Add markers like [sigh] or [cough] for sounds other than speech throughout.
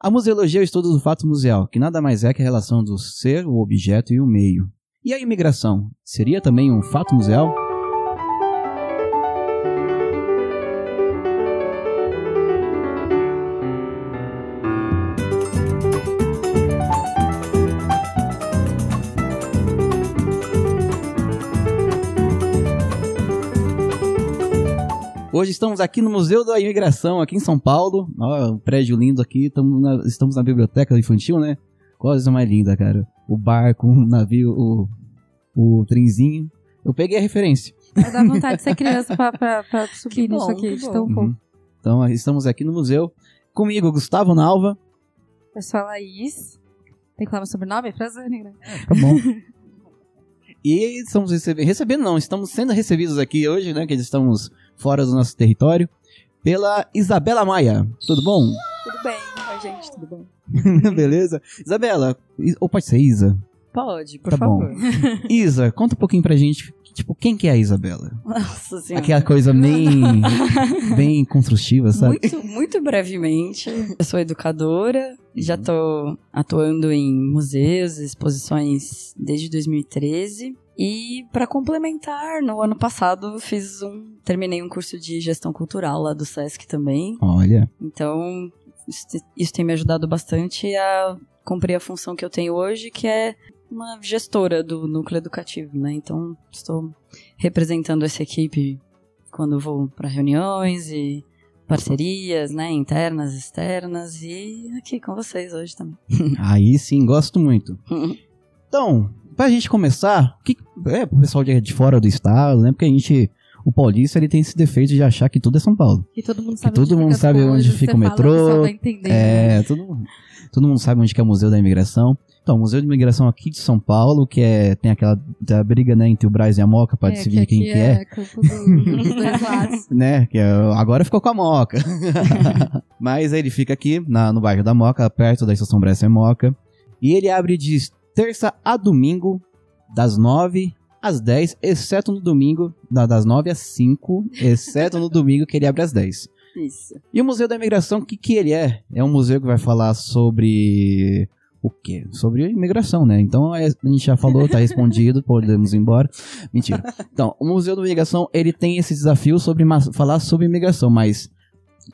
A museologia é o estudo do fato museal, que nada mais é que a relação do ser, o objeto e o meio. E a imigração? Seria também um fato museal? Hoje estamos aqui no Museu da Imigração, aqui em São Paulo. Ó, um prédio lindo aqui. Estamos na, estamos na biblioteca infantil, né? Coisa mais linda, cara. O barco, o navio, o, o trenzinho. Eu peguei a referência. Vai dar vontade de ser criança pra, pra, pra subir Que bom, nisso aqui, de bom. tão Uhum. Então, estamos aqui no museu. Comigo, Gustavo Nalva. Eu sou a Laís. Tem que falar meu sobrenome? Frazane, né? Tá bom. e estamos recebendo, recebendo não, estamos sendo recebidos aqui hoje, né, que estamos fora do nosso território, pela Isabela Maia. Tudo bom? Tudo bem? Oi, gente, tudo bom? [laughs] Beleza? Isabela, ou pode ser Isa? Pode, por Tá bom. favor. [laughs] Isa, conta um pouquinho pra gente, tipo, quem que é a Isabela? Nossa senhora. Aquela coisa bem, [laughs] bem construtiva, sabe? Muito, muito brevemente. Eu sou educadora, já Uhum. tô atuando em museus, exposições desde 2013. E para complementar, no ano passado fiz um, terminei um curso de gestão cultural lá do SESC também. Olha, Então, isso, te- isso tem me ajudado bastante a cumprir a função que eu tenho hoje, que é uma gestora do núcleo educativo, né? Então, estou representando essa equipe quando vou para reuniões e parcerias, né? Internas, externas e aqui com vocês hoje também. aí sim, gosto muito. [laughs] Então, pra gente começar, o que, é pro pessoal de, de fora do estado, né? Porque a gente, o paulista, ele tem esse defeito de achar que tudo é São Paulo. Que todo mundo sabe todo onde mundo sabe onde fica o metrô, né? É, todo, mundo- todo mundo sabe onde que é o Museu da Imigração. Então, o Museu de Imigração aqui de São Paulo, que é, tem aquela da briga, né, entre o Braz e a Moca pra É, decidir que quem que é. do- dos dois lados. [laughs] né? Que é- agora ficou com a Moca. [laughs] Mas ele fica aqui na- no bairro da Moca, perto da estação Bressa e Moca. E ele abre de terça a domingo, das 9 às 10, exceto no domingo, da- das 9 às 5, exceto no domingo que ele abre às 10. Isso. E o Museu da Imigração, o que, que ele é? É um museu que vai falar sobre. O quê? Sobre imigração, né? Então é- a gente já falou, tá respondido, [laughs] podemos ir embora. Mentira. Então, o Museu da Imigração, ele tem esse desafio sobre falar sobre imigração, mas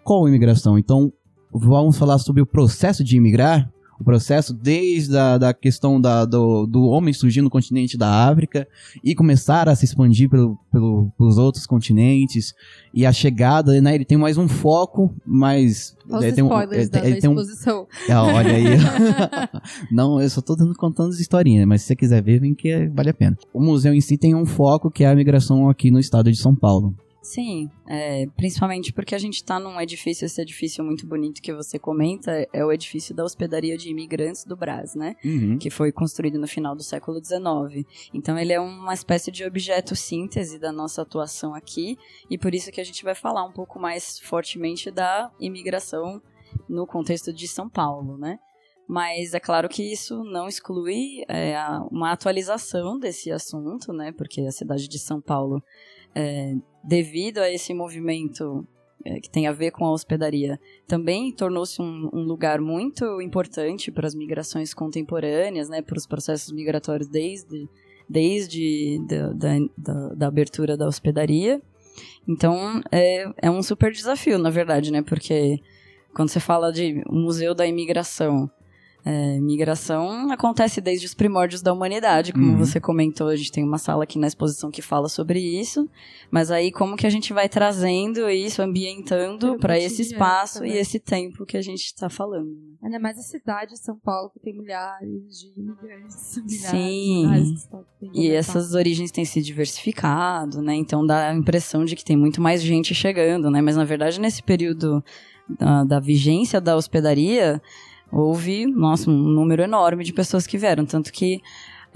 qual imigração? Então, vamos falar sobre o processo de imigrar, o processo desde a da questão da, do, do homem surgir no continente da África e começar a se expandir pelo, pelo, pelos outros continentes e a chegada, né? Ele tem mais um foco, mas Olha os ele tem um, ele da, ele da tem um, exposição. ah, olha aí. [laughs] Não, eu só tô dando, contando as historinhas, mas se você quiser ver, vem que é- vale a pena. O museu em si tem um foco que é a migração aqui no estado de São Paulo. Sim, é, principalmente porque a gente está num edifício, esse edifício muito bonito que você comenta, é o edifício da Hospedaria de Imigrantes do Brás, né? que foi construído no final do século XIX. Então ele é uma espécie de objeto síntese da nossa atuação aqui, e por isso que a gente vai falar um pouco mais fortemente da imigração no contexto de São Paulo, né? Mas é claro que isso não exclui é, uma atualização desse assunto, né? Porque a cidade de São Paulo, é, devido a esse movimento é, que tem a ver com a hospedaria, também tornou-se um, um lugar muito importante para as migrações contemporâneas, né, para os processos migratórios desde, desde da, da, da- da abertura da hospedaria. Então, é, é um super desafio, na verdade, né, porque quando você fala de museu da imigração, é, migração acontece desde os primórdios da humanidade, como Uhum. você comentou, a gente tem uma sala aqui na exposição que fala sobre isso, mas aí como que a gente vai trazendo isso, ambientando para esse espaço também. e esse tempo que a gente está falando. né? Ainda mais a cidade de São Paulo, que tem milhares de imigrantes. [laughs] Sim. milhares E essas origens têm se diversificado, né? Então dá a impressão de que tem muito mais gente chegando, né? Mas na verdade, nesse período da, da vigência da hospedaria, houve, nossa, um número enorme de pessoas que vieram. Tanto que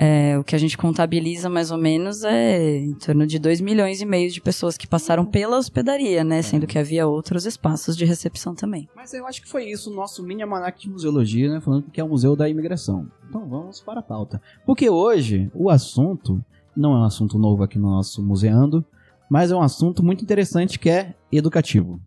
é, o que a gente contabiliza mais ou menos é em torno de 2 milhões e meio de pessoas que passaram pela hospedaria, né? Sendo que havia outros espaços de recepção também. Mas eu acho que foi isso o nosso mini almanac de museologia, né? Falando que é o Museu da Imigração. Então vamos para a pauta. Porque hoje o assunto não é um assunto novo aqui no nosso Museando, mas é um assunto muito interessante que é educativo.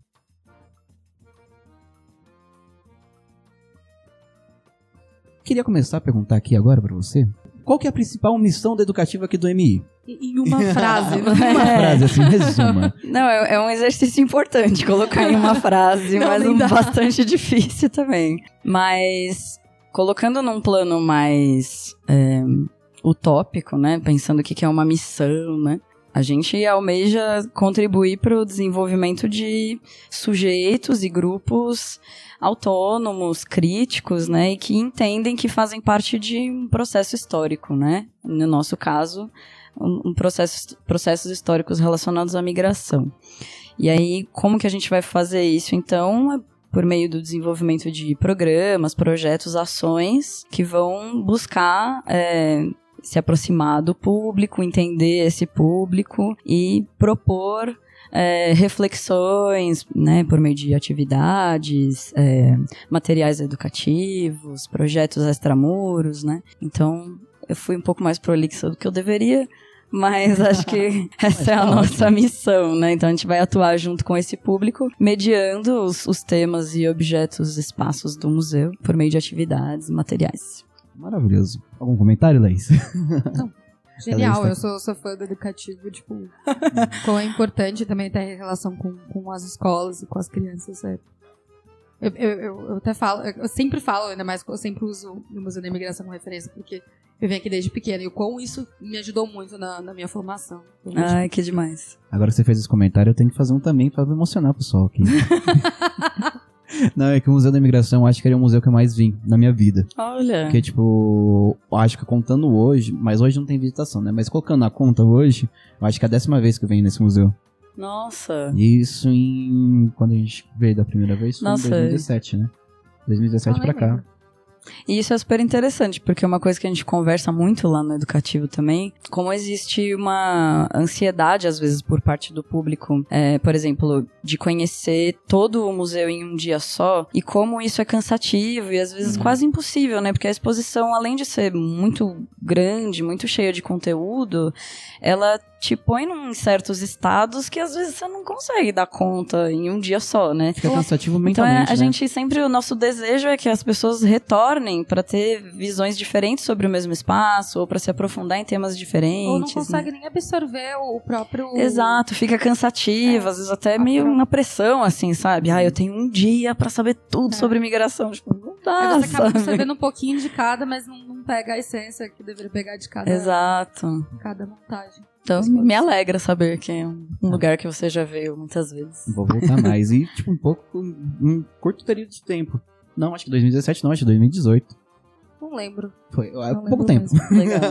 Queria começar a perguntar aqui agora para você. Qual que é a principal missão da educativa aqui do MI? Em uma frase. [laughs] uma é. frase, assim, resuma. Não, é, é, um exercício importante colocar em uma frase, Não, mas um bastante difícil também. Mas colocando num plano mais é, utópico, né? Pensando o que é uma missão, né? A gente almeja contribuir para o desenvolvimento de sujeitos e grupos autônomos, críticos, né, e que entendem que fazem parte de um processo histórico, né? No nosso caso, um, processo, processos históricos relacionados à migração. E aí, como que a gente vai fazer isso? Então, é por meio do desenvolvimento de programas, projetos, ações que vão buscar é, se aproximar do público, entender esse público e propor é, reflexões, né, por meio de atividades, é, materiais educativos, projetos extramuros, né. Então, eu fui um pouco mais prolixa do que eu deveria, mas [laughs] acho que essa é a nossa missão, né? Então a gente vai atuar junto com esse público, mediando os, os temas e objetos, espaços do museu, por meio de atividades, materiais. Maravilhoso. Algum comentário, Laís? Não. [laughs] Genial, eu sou, sou fã do educativo, tipo, como é importante também ter relação com, com as escolas e com as crianças, é. Eu, eu, eu, eu até falo, eu sempre falo, ainda mais que eu sempre uso o Museu da Imigração como referência, porque eu venho aqui desde pequena e o quão isso me ajudou muito na, na minha formação. Ai, que demais. Agora que você fez esse comentário, eu tenho que fazer um também para emocionar o pessoal aqui. [laughs] Não, é que o Museu da Imigração eu acho que ele é o museu que eu mais vim na minha vida. Olha. Porque, tipo, acho que contando hoje, mas hoje não tem visitação, né? Mas colocando na conta hoje, eu acho que é a décima vez que eu venho nesse museu. Nossa. Isso em. Quando a gente veio da primeira vez foi Nossa. em 2017, né? 2017 pra cá. E isso é super interessante, porque é uma coisa que a gente conversa muito lá no educativo também, como existe uma ansiedade, às vezes, por parte do público, é, por exemplo, de conhecer todo o museu em um dia só, e como isso é cansativo e às vezes uhum. quase impossível, né? Porque a exposição, além de ser muito grande, muito cheia de conteúdo, ela te põe em certos estados que às vezes você não consegue dar conta em um dia só, né? Fica cansativo mentalmente. Então é, a né? gente sempre, o nosso desejo é que as pessoas retornem para ter visões diferentes sobre o mesmo espaço, ou para se aprofundar em temas diferentes. Ou não consegue né? nem absorver o próprio. Exato, fica cansativo, é. às vezes até meio uma pressão, assim, sabe? Ah, eu tenho um dia para saber tudo é. sobre imigração. Tipo, não dá. Aí você acaba sabendo um pouquinho de cada, mas não, não pega a essência que deveria pegar de cada. Exato. Cada montagem. Então, me alegra saber que é um ah. lugar que você já veio muitas vezes. Vou voltar mais. E, tipo, um pouco, um curto período de tempo. Não, acho que 2017 não, acho que 2018. Não lembro. Foi, há pouco tempo. Legal.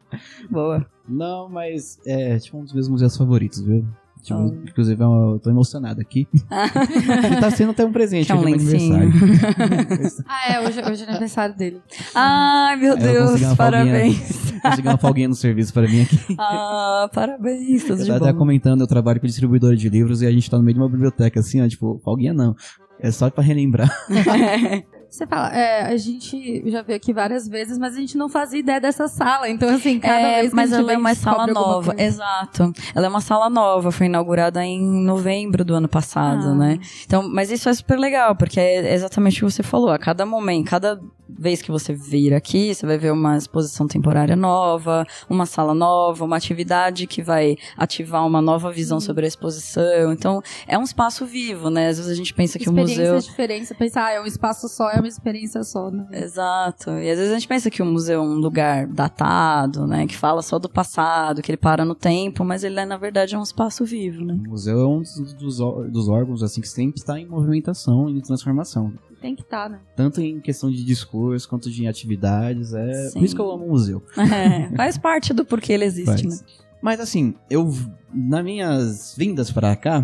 [laughs] Boa. Não, mas é, tipo, um dos meus museus favoritos, viu? Tipo, oh. Inclusive, eu tô emocionado aqui. [laughs] tá sendo até um presente que é um aniversário. [laughs] ah, é, hoje, hoje é aniversário dele. Ai, meu Deus, parabéns. Consegui uma folguinha no serviço pra mim aqui. [laughs] Ah, parabéns, tudo eu de bom. até comentando, eu trabalho com distribuidora de livros e a gente tá no meio de uma biblioteca, assim, ó, tipo, folguinha não. É só pra relembrar. [laughs] [laughs] Você fala, é, a gente já veio aqui várias vezes, mas a gente não fazia ideia dessa sala. Então, assim, cada é, vez que Mas ela é uma sala nova, exato. Ela é uma sala nova, foi inaugurada em novembro do ano passado, ah. né? Então, mas isso é super legal, porque é exatamente o que você falou. A cada momento, cada vez que você vir aqui, você vai ver uma exposição temporária nova, uma sala nova, uma atividade que vai ativar uma nova visão sobre a exposição. Então, é um espaço vivo, né? Às vezes a gente pensa que o museu. diferentes, pensar, ah, é um espaço só, é uma experiência só, né? Exato. E às vezes a gente pensa que o museu é um lugar datado, né? Que fala só do passado, que ele para no tempo, mas ele é, na verdade, é um espaço vivo, né? O museu é um dos, dos, dos órgãos, assim, que sempre está em movimentação e transformação. Tem que estar, tá, né? Tanto em questão de discurso quanto de atividades. É Sim. por isso que eu amo o museu. [laughs] É, faz parte do porquê ele existe, faz. né? Mas assim, eu nas minhas vindas para cá,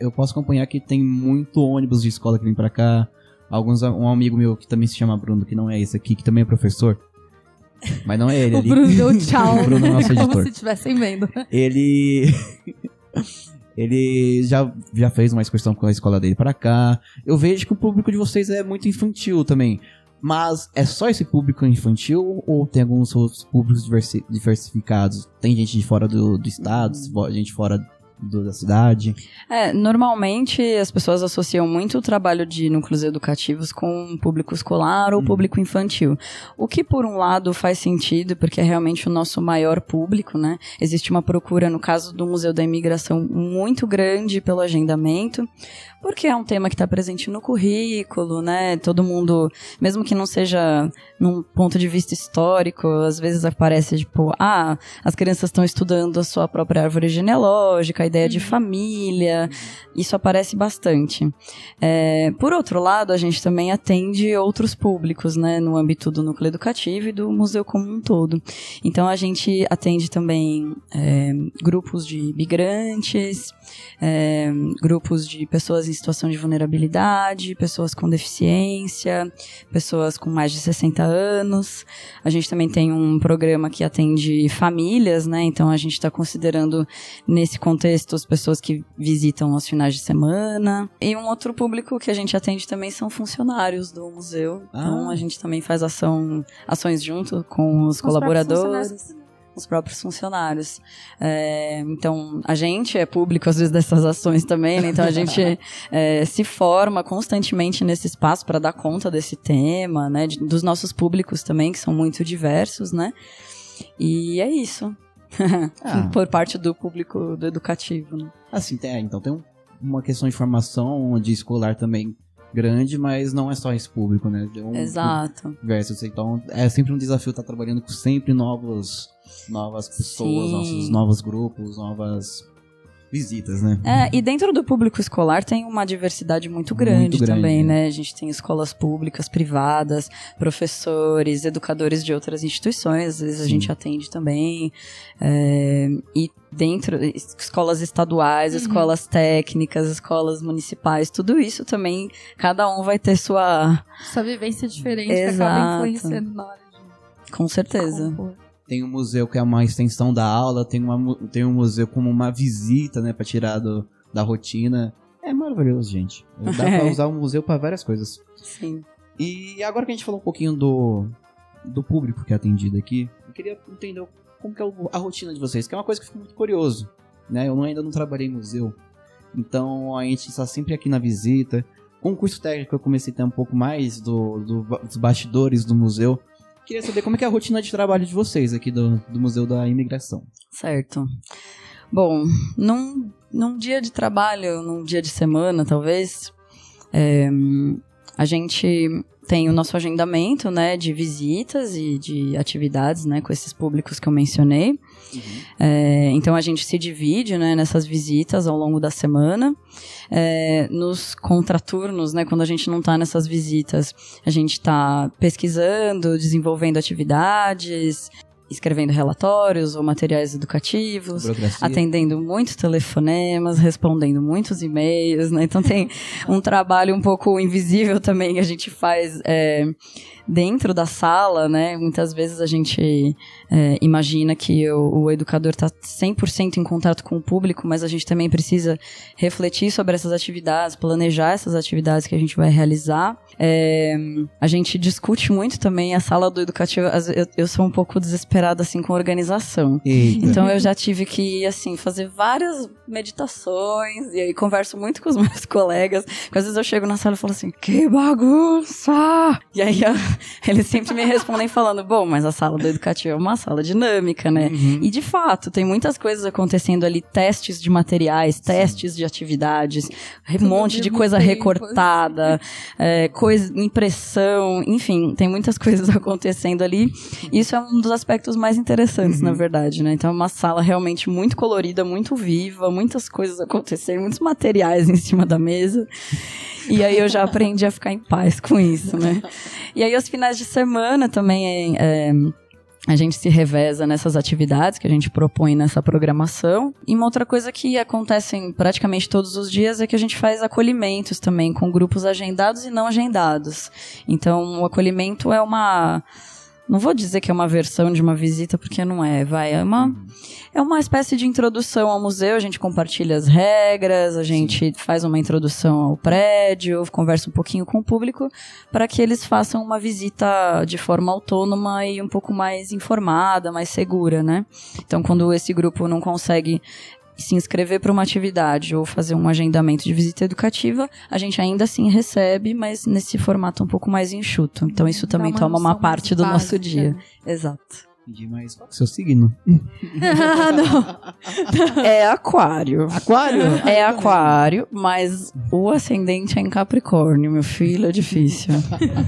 eu posso acompanhar que tem muito ônibus de escola que vem para cá, Alguns, um amigo meu que também se chama Bruno, que não é esse aqui, que também é professor. Mas não é ele [laughs] o ali. Bruno deu [laughs] tchau. o Bruno é nosso editor. Como se estivessem vendo. Ele. Ele já, já fez uma excursão com a escola dele para cá. Eu vejo que o público de vocês é muito infantil também. Mas é só esse público infantil ou tem alguns outros públicos diversi diversificados? Tem gente de fora do, do estado, hum. gente fora do, da cidade? É, normalmente as pessoas associam muito o trabalho de núcleos educativos com público escolar ou uhum. público infantil. O que, por um lado, faz sentido, porque é realmente o nosso maior público, né? Existe uma procura, no caso do Museu da Imigração, muito grande pelo agendamento, porque é um tema que está presente no currículo, né? Todo mundo, mesmo que não seja num ponto de vista histórico, às vezes aparece tipo, ah, as crianças estão estudando a sua própria árvore genealógica, a ideia uhum. de família, isso aparece bastante. É, por outro lado, a gente também atende outros públicos, né, no âmbito do núcleo educativo e do museu como um todo. Então a gente atende também é, grupos de migrantes, é, grupos de pessoas em situação de vulnerabilidade, pessoas com deficiência, pessoas com mais de 60 anos. A gente também tem um programa que atende famílias, né? Então a gente está considerando nesse contexto as pessoas que visitam aos finais de semana. E um outro público que a gente atende também são funcionários do museu. Ah. Então a gente também faz ação, ações junto com os, os colaboradores os próprios funcionários. É, então, a gente é público, às vezes, dessas ações também, né? Então, a gente [laughs] é, se forma constantemente nesse espaço para dar conta desse tema, né? De, dos nossos públicos também, que são muito diversos, né? E é isso. [laughs] ah. Por parte do público do educativo, né? Assim, tem, é, então tem um, uma questão de formação de escolar também grande, mas não é só esse público, né? Um, Exato. Versus, então é sempre um desafio estar trabalhando com sempre novos novas pessoas, Sim. nossos novos grupos, novas visitas, né? É, e dentro do público escolar tem uma diversidade muito grande, muito grande também, né? né? A gente tem escolas públicas, privadas, professores, educadores de outras instituições, às vezes Sim. a gente atende também. É, e dentro, escolas estaduais, uhum. escolas técnicas, escolas municipais, tudo isso também, cada um vai ter sua... Sua vivência diferente Exato. que acaba influenciando na hora de... Com certeza. Compor. Tem um museu que é uma extensão da aula, tem, uma, tem um museu como uma visita, né, pra tirar do, da rotina. É maravilhoso, gente. Dá pra [laughs] usar o museu para várias coisas. Sim. E agora que a gente falou um pouquinho do, do público que é atendido aqui, eu queria entender como que é a rotina de vocês, que é uma coisa que eu fico muito curioso. Né? Eu ainda não trabalhei em museu, então a gente está sempre aqui na visita. Com o curso técnico eu comecei a ter um pouco mais do, do, dos bastidores do museu. Queria saber como é, é a rotina de trabalho de vocês aqui do, do Museu da Imigração. Certo. Bom, num, num dia de trabalho, num dia de semana, talvez, é, a gente tem o nosso agendamento, né, de visitas e de atividades, né, com esses públicos que eu mencionei. Uhum. É, então a gente se divide, né, nessas visitas ao longo da semana é, nos contraturnos, né, quando a gente não está nessas visitas, a gente está pesquisando, desenvolvendo atividades, escrevendo relatórios ou materiais educativos, atendendo muitos telefonemas, respondendo muitos e-mails, né? Então tem um trabalho um pouco invisível também que a gente faz é, dentro da sala, né? Muitas vezes a gente é, imagina que o, o educador está 100% em contato com o público, mas a gente também precisa refletir sobre essas atividades, planejar essas atividades que a gente vai realizar. É, a gente discute muito também a sala do educativo. Eu, eu sou um pouco desesperada assim com organização. Eita. Então eu já tive que assim fazer várias meditações e aí converso muito com os [laughs] meus colegas. Porque às vezes eu chego na sala e falo assim: "Que bagunça!" E aí [laughs] eles sempre me respondem falando: "Bom, mas a sala do educativo é uma sala dinâmica, né? Uhum. E de fato, tem muitas coisas acontecendo ali, testes de materiais, testes Sim. de atividades, um monte de coisa tempo. recortada, é, coisa, impressão, enfim, tem muitas [laughs] coisas acontecendo ali. Isso é um dos aspectos mais interessantes, uhum. na verdade, né? Então é uma sala realmente muito colorida, muito viva, muitas coisas acontecendo, muitos materiais em cima da mesa. E aí eu já aprendi a ficar em paz com isso, né? E aí os finais de semana também é, é a gente se reveza nessas atividades que a gente propõe nessa programação. E uma outra coisa que acontece praticamente todos os dias é que a gente faz acolhimentos também com grupos agendados e não agendados. Então, o acolhimento é uma não vou dizer que é uma versão de uma visita, porque não é, vai. É uma, é uma espécie de introdução ao museu, a gente compartilha as regras, a gente faz uma introdução ao prédio, conversa um pouquinho com o público, para que eles façam uma visita de forma autônoma e um pouco mais informada, mais segura, né? Então, quando esse grupo não consegue se inscrever para uma atividade ou fazer um agendamento de visita educativa, a gente ainda assim recebe, mas nesse formato um pouco mais enxuto. Então isso também uma toma uma parte do básica. nosso dia. Exato. Entendi, mas qual é o seu signo? não. [laughs] É aquário. Aquário? É aquário, mas o ascendente é em Capricórnio, meu filho, é difícil.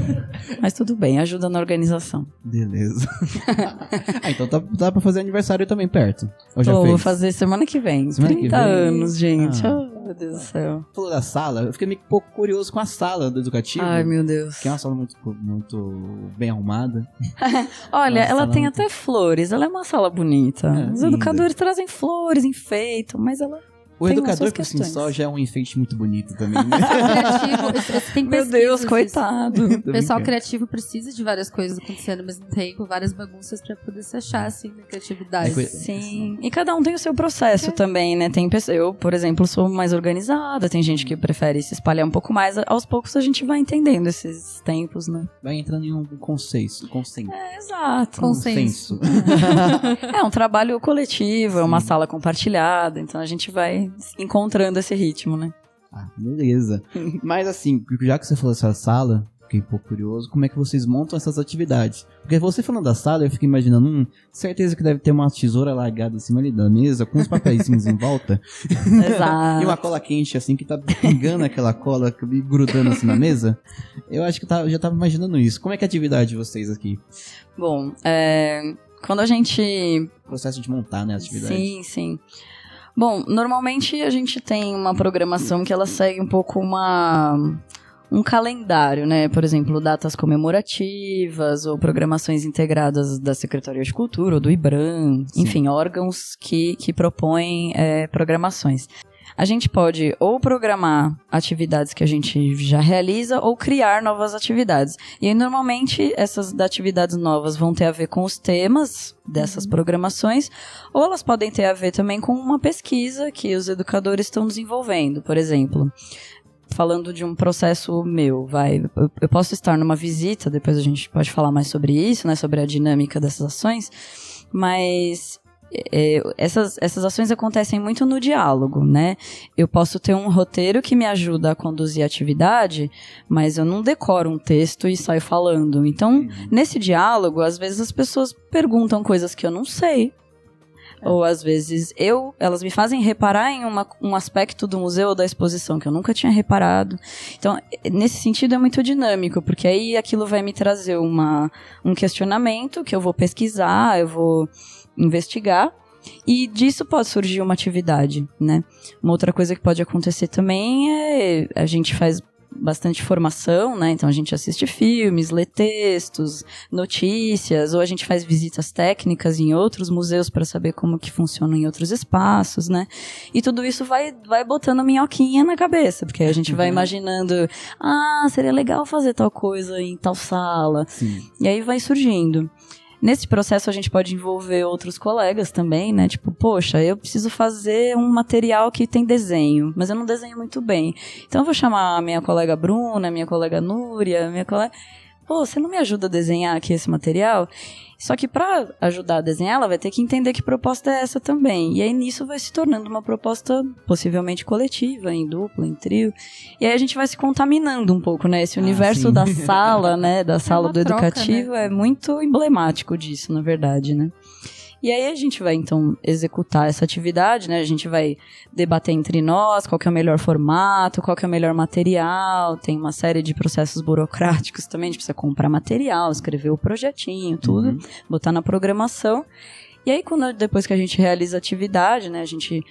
[laughs] mas tudo bem, ajuda na organização. Beleza. [laughs] ah, então tá, dá pra fazer aniversário também perto. Ou já Tô, fez? vou fazer semana que vem. Semana 30 que vem? anos, gente. Ah. Meu Deus do céu. Falou da sala, eu fiquei meio pouco curioso com a sala do educativo. Ai, meu Deus. Que é uma sala muito, muito bem arrumada. [laughs] Olha, ela tem até flores, ela é uma sala bonita. É, Os linda. educadores trazem flores, enfeitam, mas ela o tem educador por si só já é um enfeite muito bonito também, né? [laughs] criativo, tem Meu Deus, coitado. O pessoal criativo precisa de várias coisas acontecendo ao mesmo tempo, várias bagunças para poder se achar, assim, na criatividade. É Sim, e cada um tem o seu processo é. também, né? Tem eu, por exemplo, sou mais organizada, tem gente que prefere se espalhar um pouco mais. Aos poucos a gente vai entendendo esses tempos, né? Vai entrando em um consenso. consenso. É, exato. Consenso. [laughs] é um trabalho coletivo, Sim. é uma sala compartilhada, então a gente vai encontrando esse ritmo, né? Ah, beleza. [laughs] Mas assim, já que você falou dessa sala, fiquei um pouco curioso, como é que vocês montam essas atividades? Porque você falando da sala, eu fiquei imaginando, hum, certeza que deve ter uma tesoura largada em cima ali da mesa, com os papéis em volta. [laughs] Exato. e uma cola quente, assim, que tá pingando aquela cola, grudando assim na mesa. Eu acho que tá, eu já tava imaginando isso. Como é que é a atividade de vocês aqui? Bom, é, quando a gente... Processo de montar, né, a atividade. Sim, sim. Bom, normalmente a gente tem uma programação que ela segue um pouco uma um calendário, né? Por exemplo, datas comemorativas ou programações integradas da Secretaria de Cultura ou do IBRAM, Sim. enfim, órgãos que, que propõem é, programações. A gente pode ou programar atividades que a gente já realiza ou criar novas atividades. E aí, normalmente, essas atividades novas vão ter a ver com os temas dessas uhum. programações, ou elas podem ter a ver também com uma pesquisa que os educadores estão desenvolvendo, por exemplo falando de um processo meu, vai. Eu, posso estar numa visita, depois a gente pode falar mais sobre isso, né, sobre a dinâmica dessas ações, mas é, essas, essas ações acontecem muito no diálogo, né? Eu posso ter um roteiro que me ajuda a conduzir a atividade, mas eu não decoro um texto e saio falando. Então, uhum. nesse diálogo, às vezes as pessoas perguntam coisas que eu não sei. É. Ou às vezes eu, elas me fazem reparar em uma, um aspecto do museu ou da exposição que eu nunca tinha reparado. Então, nesse sentido é muito dinâmico, porque aí aquilo vai me trazer uma, um questionamento que eu vou pesquisar, eu vou investigar. E disso pode surgir uma atividade, né? Uma outra coisa que pode acontecer também é a gente faz bastante formação, né? Então a gente assiste filmes, lê textos, notícias, ou a gente faz visitas técnicas em outros museus para saber como que funciona em outros espaços, né? E tudo isso vai, vai botando minhoquinha na cabeça, porque a gente vai uhum. imaginando, ah, seria legal fazer tal coisa em tal sala. Sim. E aí vai surgindo. Nesse processo a gente pode envolver outros colegas também, né? Tipo, poxa, eu preciso fazer um material que tem desenho, mas eu não desenho muito bem. Então eu vou chamar a minha colega Bruna, minha colega Núria, minha colega pô, você não me ajuda a desenhar aqui esse material? Só que para ajudar a desenhar, ela vai ter que entender que proposta é essa também. E aí nisso vai se tornando uma proposta possivelmente coletiva, em dupla, em trio. E aí a gente vai se contaminando um pouco, né? Esse ah, universo sim. da sala, né, da é sala do troca, educativo né? é muito emblemático disso, na verdade, né? E aí a gente vai então executar essa atividade, né? A gente vai debater entre nós qual que é o melhor formato, qual que é o melhor material, tem uma série de processos burocráticos também, a gente precisa comprar material, escrever o projetinho, tudo, uhum. botar na programação. E aí quando depois que a gente realiza a atividade, né, a gente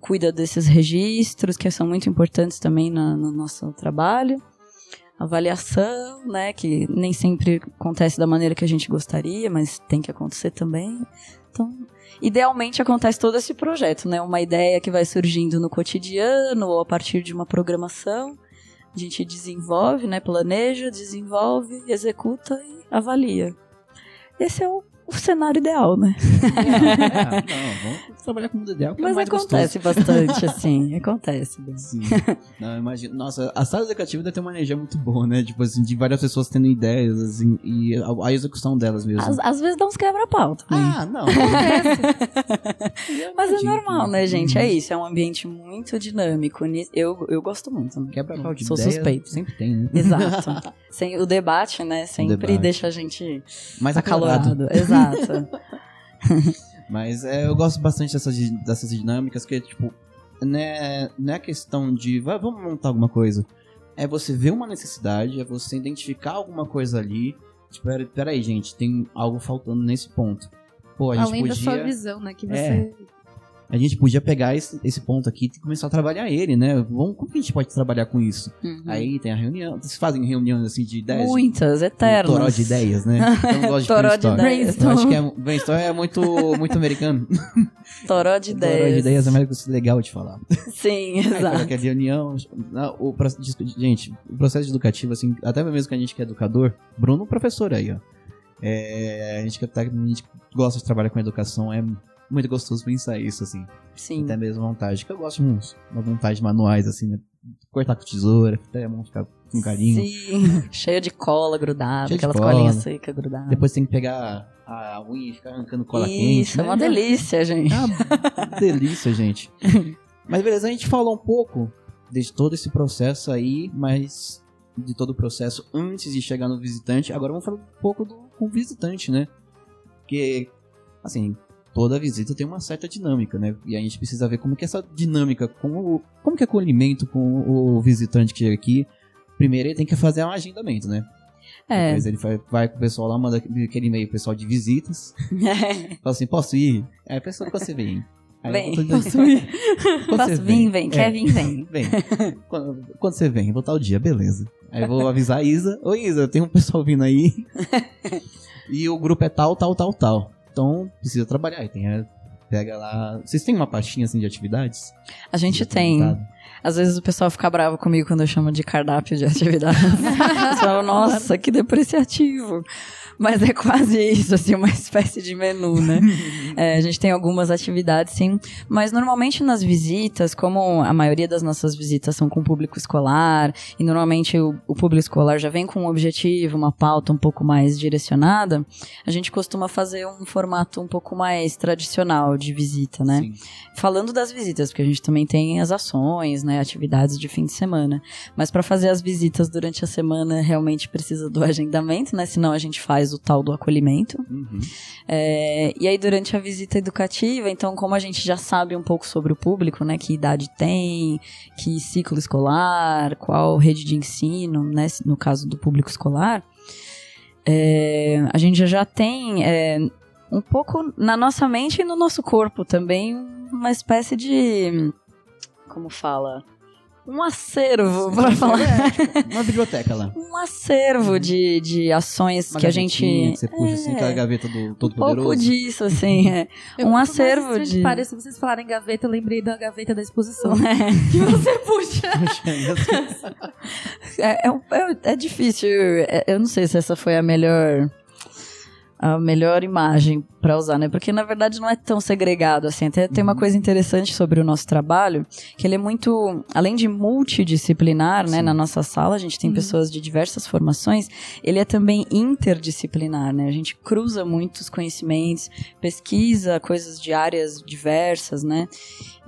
cuida desses registros que são muito importantes também no, no nosso trabalho avaliação, né, que nem sempre acontece da maneira que a gente gostaria, mas tem que acontecer também. Então, idealmente acontece todo esse projeto, né? Uma ideia que vai surgindo no cotidiano ou a partir de uma programação. A gente desenvolve, né? Planeja, desenvolve, executa e avalia. Esse é o, o cenário ideal, né? É, não, vamos trabalhar com o mundo ideal. Que Mas é acontece gostoso. bastante, assim. Acontece. Sim. Não, imagina. Nossa, a sala educativa deve ter uma energia muito boa, né? Tipo assim, de várias pessoas tendo ideias, assim, e a, a execução delas mesmo. Às, às vezes dá uns quebra-pau também. ah, não. [laughs] Mas é Imagino. normal, né, gente? Uhum. É isso, é um ambiente muito dinâmico. Eu, eu gosto muito. né? Quebra-pau de Sou ideia suspeito. Sempre tem, né? Exato. [laughs] Sem, o debate, né, sempre debate. deixa a gente Mais acalorado. acalorado. Exato. [laughs] Mas é, eu gosto bastante dessas, dessas dinâmicas, que, tipo, né, não é questão de "Vai, vamos montar alguma coisa. É você ver uma necessidade, é você identificar alguma coisa ali. Tipo, pera- peraí, gente, tem algo faltando nesse ponto. Pô, a gente Além da sua podia. visão, né? Que você. É. A gente podia pegar esse, esse ponto aqui e começar a trabalhar ele, né? Vamos, como que a gente pode trabalhar com isso? Uhum. Aí tem a reunião. Vocês fazem reuniões assim de ideias? Muitas, Um eternas. toró de ideias, né? [laughs] Eu gosto de Toró de ideias. Eu acho que é, brainstorm é muito, muito americano. [laughs] Toró de ideias. Toró de ideias é mais legal de falar. Sim, [laughs] Aí, exato. qualquer reunião. o, gente, o processo educativo, assim, até mesmo que a gente que é educador, Bruno, professor aí, ó. É, a, gente que tá- a gente gosta de trabalhar com educação, é muito gostoso pensar isso, assim. Sim. Até mesmo vontade. Que eu gosto de uns, uma vontade manuais, assim, né? Cortar com tesoura, até a mão ficar com carinho. Sim. [laughs] Cheio de cola grudada, aquelas cola. colinhas secas grudadas. Depois tem que pegar a unha e ficar arrancando cola Isso, quente. é né? uma delícia, gente. É uma [laughs] delícia, gente. [laughs] Mas beleza, a gente falou um pouco de todo esse processo aí, mas de todo o processo antes de chegar no visitante. Agora vamos falar um pouco do com o visitante, né? Porque, assim, toda visita tem uma certa dinâmica, né? E a gente precisa ver como que essa dinâmica, com o, como que é acolhimento com o visitante que chega aqui. Primeiro ele tem que fazer um agendamento, né? É. Depois ele vai, vai com o pessoal lá, manda aquele e-mail pessoal de visitas. [laughs] Fala assim, posso ir? Aí a pessoa, quando você vem? Aí Vem. eu- Posso ir? [laughs] Quando Posso vir, vem. Quer É. vir, vem. [laughs] Vem. quando, quando você vem? Vou tal o dia, beleza. Aí eu vou avisar a Isa. Ô Isa, tem um pessoal vindo aí. e o grupo é tal, tal, tal, tal. Então precisa trabalhar. Aí tem a, pega lá. Vocês têm uma pastinha assim de atividades? A gente tem. Às vezes o pessoal fica bravo comigo quando eu chamo de cardápio de atividades. [laughs] Eles falam, nossa, que depreciativo. Mas é quase isso, assim, uma espécie de menu, né? [laughs] É, a gente tem algumas atividades, sim. Mas normalmente nas visitas, como a maioria das nossas visitas são com público escolar, e normalmente o, o público escolar já vem com um objetivo, uma pauta um pouco mais direcionada, a gente costuma fazer um formato um pouco mais tradicional de visita, né? Sim. falando das visitas, porque a gente também tem as ações, né, atividades de fim de semana. Mas para fazer as visitas durante a semana realmente precisa do [laughs] agendamento, né? Senão a gente faz o tal do acolhimento. Uhum. É, e aí durante a visita educativa, então como a gente já sabe um pouco sobre o público, né, que idade tem, que ciclo escolar, qual rede de ensino, né, no caso do público escolar, é, a gente já tem é, um pouco na nossa mente e no nosso corpo também uma espécie de como fala um acervo [laughs] para falar É, tipo, uma biblioteca lá. um acervo de, de ações Uma que a gente Que você puxa assim, É. aquela gaveta do Todo um pouco Poderoso. disso, assim, [laughs] é. Um mais acervo de- Pareça, se vocês falarem gaveta, eu lembrei da gaveta da exposição. É, [laughs] que você puxa. é, é, é- é difícil. é- eu não sei se essa foi a melhor a melhor imagem pra usar, né? Porque na verdade não é tão segregado assim. Até tem uma Uhum. coisa interessante sobre o nosso trabalho, que ele é muito, além de multidisciplinar, né? Sim. Na nossa sala a gente tem Uhum. pessoas de diversas formações. Ele é também interdisciplinar, né? A gente cruza muitos conhecimentos, pesquisa coisas de áreas diversas, né?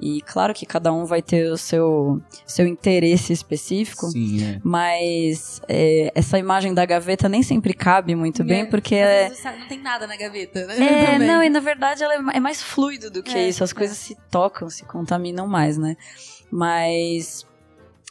E claro que cada um vai ter o seu seu interesse específico. Sim, é. Mas é, essa imagem da gaveta nem sempre cabe muito bem, porque é. Não tem nada na gaveta, né? É, [laughs] não, e na verdade ela é é mais fluido do que É, isso. As é. coisas se tocam, se contaminam mais, né? Mas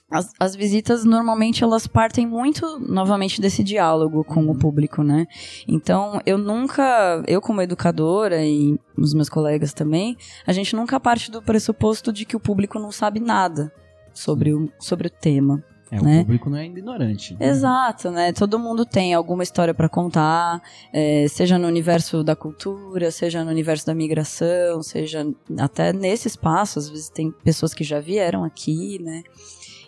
as, as visitas normalmente elas partem muito novamente desse diálogo com o público, né? Então eu nunca, eu como educadora e os meus colegas também, a gente nunca parte do pressuposto de que o público não sabe nada sobre o, sobre o tema. É, Né? o público não é ignorante. Exato, né? Todo mundo tem alguma história pra contar, é, seja no universo da cultura, seja no universo da migração, seja até nesse espaço, às vezes tem pessoas que já vieram aqui, né?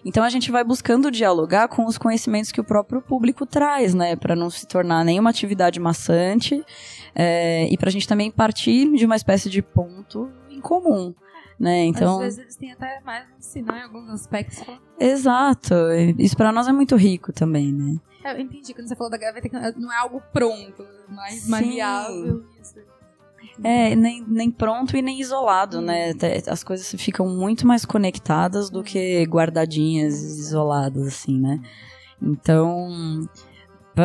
Então a gente vai buscando dialogar com os conhecimentos que o próprio público traz, né? Para não se tornar nenhuma atividade maçante é, e para a gente também partir de uma espécie de ponto em comum. Né? Então, Às vezes eles têm até mais a ensinar em alguns aspectos. Exato. Isso para nós é muito rico também, né? É, eu entendi. Quando você falou da gaveta, não é algo pronto, Sim. maleável. Isso. É, nem, nem pronto e nem isolado, né? As coisas ficam muito mais conectadas do que guardadinhas, isoladas, assim, né? Então,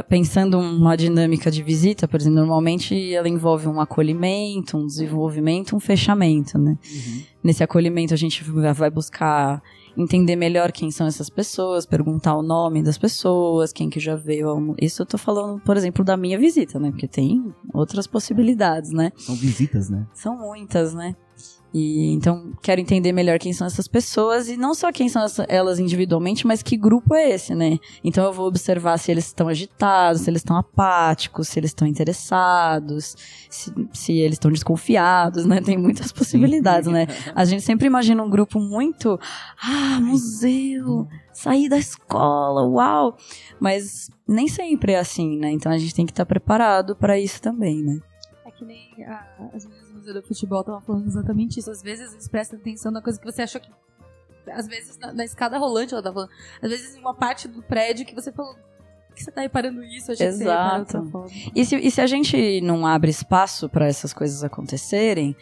pensando uma dinâmica de visita, por exemplo, normalmente ela envolve um acolhimento, um desenvolvimento, um fechamento, né? Uhum. Nesse acolhimento a gente vai buscar entender melhor quem são essas pessoas, perguntar o nome das pessoas, quem que já veio. Isso eu tô falando, por exemplo, da minha visita, né? Porque tem outras possibilidades, né? São visitas, né? São muitas, né? E então quero entender melhor quem são essas pessoas e não só quem são elas individualmente, mas que grupo é esse, né? Então eu vou observar se eles estão agitados, se eles estão apáticos, se eles estão interessados, se, se eles estão desconfiados, né? Tem muitas possibilidades, né? [laughs] A gente sempre imagina um grupo muito ah, museu, sair da escola, uau! Mas nem sempre é assim, né? Então a gente tem que estar preparado para isso também, né? É que nem ah, as do futebol estavam falando exatamente isso. Às vezes eles prestam atenção na coisa que você achou que. Às vezes na, na escada rolante ela tá falando. Às vezes em uma parte do prédio que você falou. Por que você tá reparando isso? Eu Exato. e, se, e se a gente não abre espaço para essas coisas acontecerem,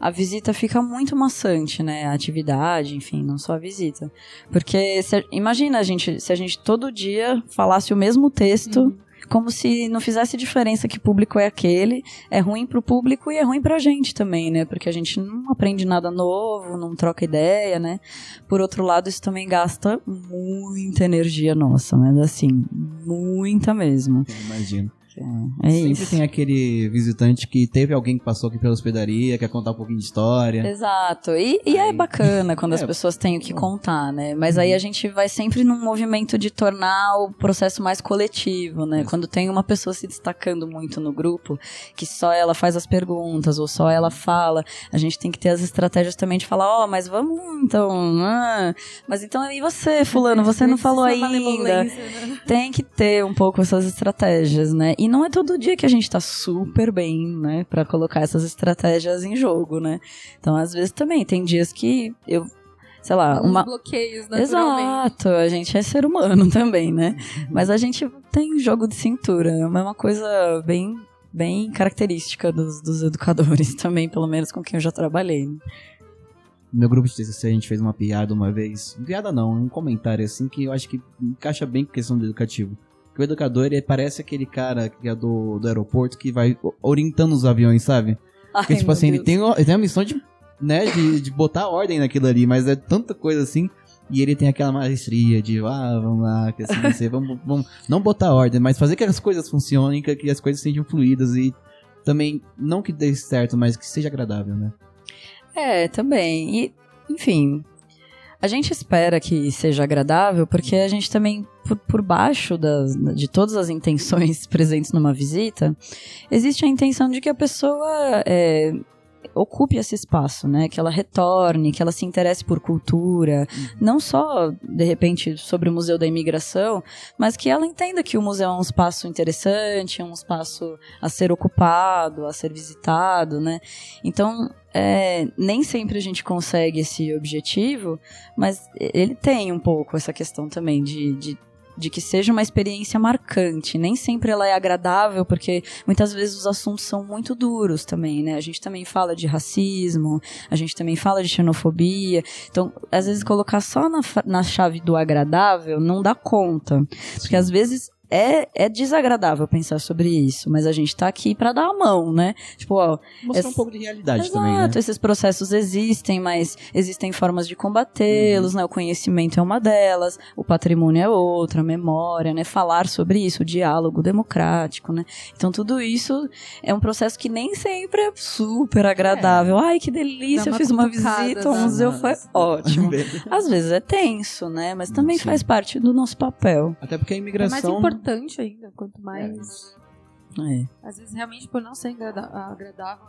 a visita fica muito maçante, né? A atividade, enfim, não só a visita. Porque se, imagina a gente, se a gente todo dia falasse o mesmo texto. Uhum como se não fizesse diferença que público é aquele. É ruim pro público e é ruim pra gente também, né? Porque a gente não aprende nada novo, não troca ideia, né? Por outro lado, isso também gasta muita energia nossa, né? Assim, muita mesmo. Eu imagino. É, é Sempre isso. tem aquele visitante que teve alguém que passou aqui pela hospedaria, quer contar um pouquinho de história. Exato. E, e é bacana quando é, as pessoas têm o que contar, né? Mas uhum. aí a gente vai sempre num movimento de tornar o processo mais coletivo, né? Quando tem uma pessoa se destacando muito no grupo, que só ela faz as perguntas ou só ela fala, a gente tem que ter as estratégias também de falar, ó, oh, mas vamos então, ah, mas então e você, fulano, você não falou ainda. Né? Tem que ter um pouco essas estratégias, né? E não é todo dia que a gente tá super bem, né, para colocar essas estratégias em jogo, né? Então, às vezes também tem dias que eu sei lá, uma bloqueios, Exato, a gente é ser humano [laughs] também, né? Mas a gente tem jogo de cintura, é uma coisa bem bem característica dos, dos educadores [laughs] também, pelo menos com quem eu já trabalhei. Né? No meu grupo de TCC a gente fez uma piada uma vez, piada não, um comentário assim que eu acho que encaixa bem com a questão do educativo o educador ele parece aquele cara que é do, do aeroporto que vai orientando os aviões, sabe? Ai, Porque, tipo assim, ele tem, ele tem a missão de, né, de, de botar ordem naquilo ali, mas é tanta coisa assim. E ele tem aquela maestria de, ah, vamos lá, que assim, você, vamos, vamos [laughs] não botar ordem, mas fazer que as coisas funcionem, que, que as coisas sejam fluídas e também, não que dê certo, mas que seja agradável, né? É, também. E, enfim, a gente espera que seja agradável porque a gente também, por, por baixo das, de todas as intenções [laughs] presentes numa visita, existe a intenção de que a pessoa é, ocupe esse espaço, né? Que ela retorne, que ela se interesse por cultura, uhum. não só de repente sobre o Museu da Imigração, mas que ela entenda que o museu é um espaço interessante, um espaço a ser ocupado, a ser visitado, né? Então é, nem sempre a gente consegue esse objetivo, mas ele tem um pouco essa questão também de, de de que seja uma experiência marcante. Nem sempre ela é agradável, porque muitas vezes os assuntos são muito duros também, né? A gente também fala de racismo, a gente também fala de xenofobia. Então, às vezes, colocar só na, na chave do agradável não dá conta. Porque às vezes é, é desagradável pensar sobre isso, mas a gente tá aqui para dar a mão, né? Tipo, ó. Mostrar um pouco de realidade Exato, também. Né? esses processos existem, mas existem formas de combatê-los, uhum. né? O conhecimento é uma delas, o patrimônio é outra, a memória, né? Falar sobre isso, o diálogo democrático, né? Então tudo isso é um processo que nem sempre é super agradável. É. Ai, que delícia, eu fiz uma visita ao né? museu, foi [laughs] ótimo. Às vezes é tenso, né? Mas também Sim. faz parte do nosso papel. Até porque a imigração. É importante ainda, quanto mais. É. Às vezes, realmente, por não ser agradável,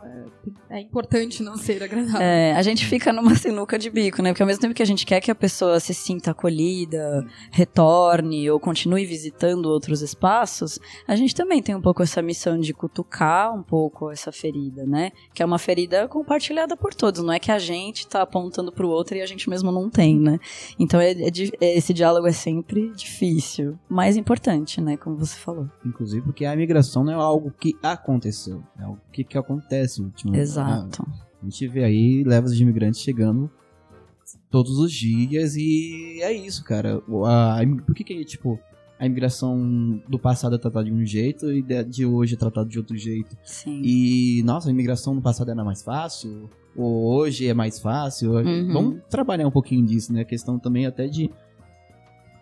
é, é importante não ser agradável. É, a gente fica numa sinuca de bico, né? Porque ao mesmo tempo que a gente quer que a pessoa se sinta acolhida, retorne ou continue visitando outros espaços, a gente também tem um pouco essa missão de cutucar um pouco essa ferida, né? Que é uma ferida compartilhada por todos, não é que a gente tá apontando pro outro e a gente mesmo não tem, né? Então, é, é, esse diálogo é sempre difícil, mas importante, né? Como você falou. Inclusive porque a migração não é algo que aconteceu, é algo que, que acontece ultimamente. Exato. A gente vê aí levas de imigrantes chegando todos os dias e é isso, cara. A, por que que, tipo, a imigração do passado é tratada de um jeito e de, de hoje é tratada de outro jeito? Sim. E, nossa, a imigração no passado era mais fácil, ou hoje é mais fácil. Uhum. Vamos trabalhar um pouquinho disso, né? A questão também até de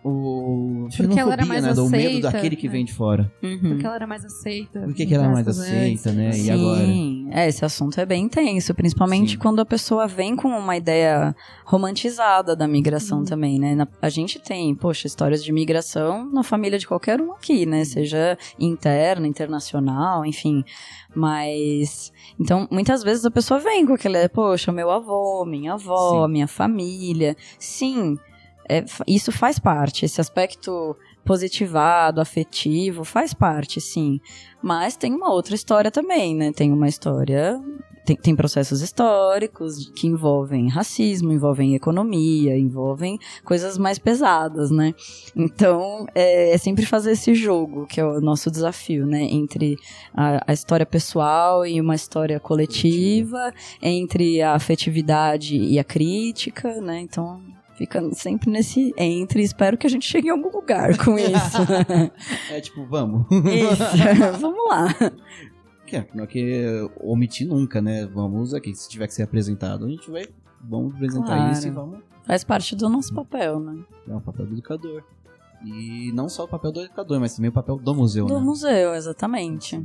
o porque ela era mais né, aceita, do medo daquele que vem de fora. Uhum. Porque ela era mais aceita. Por que, que ela era mais aceita, né? Sim. E agora? É, esse assunto é bem intenso, principalmente Sim. quando a pessoa vem com uma ideia romantizada da migração uhum. também, né? a gente tem, poxa, histórias de migração na família de qualquer um aqui, né? Seja interna, internacional, enfim. Mas. Então, muitas vezes a pessoa vem com aquele, poxa, meu avô, minha avó, Sim. minha família. Sim é, isso faz parte, esse aspecto positivado, afetivo, faz parte, sim. Mas tem uma outra história também, né? Tem uma história. Tem, tem processos históricos que envolvem racismo, envolvem economia, envolvem coisas mais pesadas, né? Então, é, é sempre fazer esse jogo, que é o nosso desafio, né? Entre a, a história pessoal e uma história coletiva, entre a afetividade e a crítica, né? Então, fica sempre nesse entre. Espero que a gente chegue em algum lugar com [laughs] isso. é tipo, vamos. Isso, [laughs] vamos lá. Que é, não é que omitir nunca, né? Vamos aqui, se tiver que ser apresentado, a gente vai. Vamos apresentar claro. isso e vamos. Faz parte do nosso papel, né? É o papel do educador. E não só o papel do educador, mas também o papel do museu, do né? Do museu, exatamente.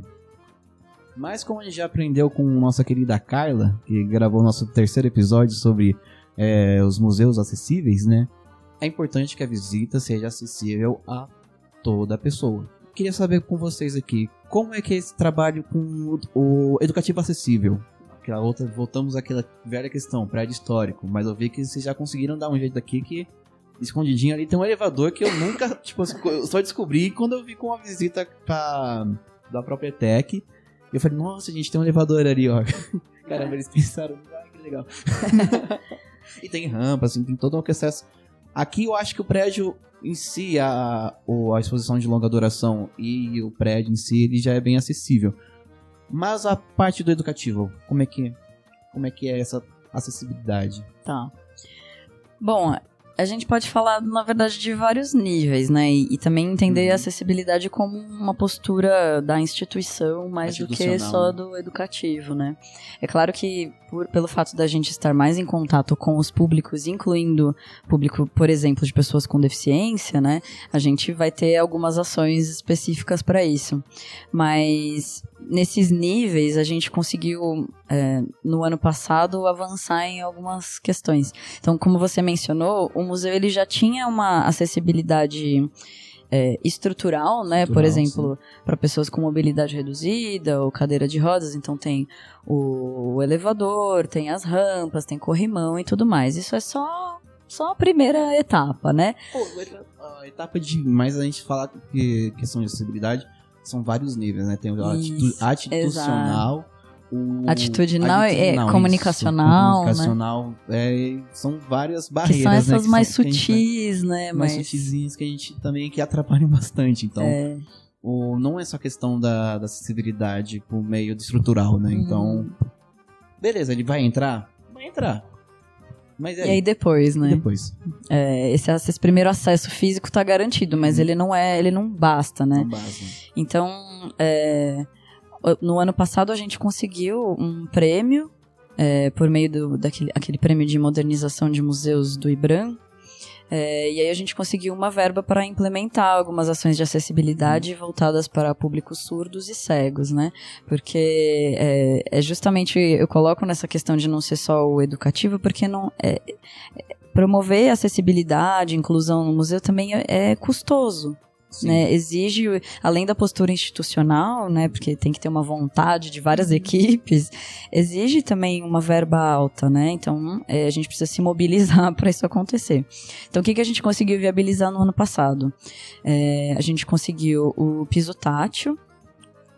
Mas como a gente já aprendeu com nossa querida Carla, que gravou nosso terceiro episódio sobre é, os museus acessíveis, né? É importante que a visita seja acessível a toda pessoa. Queria saber com vocês aqui, como é que é esse trabalho com o educativo acessível? Aquela outra, voltamos àquela velha questão, prédio histórico, mas eu vi que vocês já conseguiram dar um jeito aqui que escondidinho ali tem um elevador que eu nunca, [laughs] tipo, eu só descobri quando eu vi com uma visita pra, da própria Tech. Eu falei, nossa, gente, tem um elevador ali, ó. [laughs] Caramba, eles pensaram, ah, que legal. [laughs] E tem rampa, assim, tem todo o acesso. Aqui eu acho que o prédio em si, a, a exposição de longa duração e o prédio em si, ele já é bem acessível. Mas a parte do educativo, como é que, como é, que é essa acessibilidade? Tá. Bom, a gente pode falar, na verdade, de vários níveis, né? E, e também entender uhum. a acessibilidade como uma postura da instituição mais do que só do educativo, né? É claro que, por, pelo fato da gente estar mais em contato com os públicos, incluindo público, por exemplo, de pessoas com deficiência, né? A gente vai ter algumas ações específicas para isso. Mas nesses níveis a gente conseguiu é, no ano passado avançar em algumas questões. Então, como você mencionou, o museu ele já tinha uma acessibilidade é, estrutural, né? Estrutural, Por exemplo, para pessoas com mobilidade reduzida ou cadeira de rodas, então tem o, o elevador, tem as rampas, tem corrimão e tudo mais. Isso é só só a primeira etapa, né? Pô, a etapa de mais a gente falar que questão de acessibilidade são vários níveis, né? Tem o Isso, atitudinal, o atitudinal, é comunicacional, isso, comunicacional né? é, são várias barreiras, que são essas né, mais sutis, né? Mais mas... sutis que a gente também que atrapalham [laughs] bastante, então é. o, não é só questão da, da acessibilidade por meio estrutural, né? Então, uhum. beleza, ele vai entrar? Vai entrar. Mas aí, e aí depois, né? Depois. É, esse, esse, primeiro acesso físico tá garantido, mas hum. ele não é, ele não basta, né? Não basta. Então, é, no ano passado a gente conseguiu um prêmio é, por meio do, daquele aquele prêmio de modernização de museus do IBRAM, é, e aí a gente conseguiu uma verba para implementar algumas ações de acessibilidade uhum. voltadas para públicos surdos e cegos, né? Porque é, é, justamente eu coloco nessa questão de não ser só o educativo, porque não é, é promover acessibilidade, inclusão no museu também é, é custoso. Né? Exige, além da postura institucional, né? Porque tem que ter uma vontade de várias uhum. equipes, exige também uma verba alta, né? Então é, a gente precisa se mobilizar [laughs] para isso acontecer. Então o que, que a gente conseguiu viabilizar no ano passado? É, a gente conseguiu o piso tátil,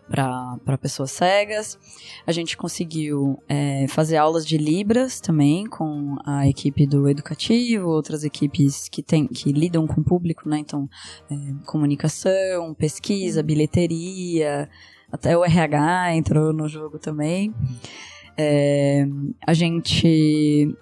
para pessoas cegas. A gente conseguiu é, fazer aulas de Libras também com a equipe do Educativo, outras equipes que, tem, que lidam com o público, né? Então, é, comunicação, pesquisa, bilheteria, até o RH entrou no jogo também. É, a gente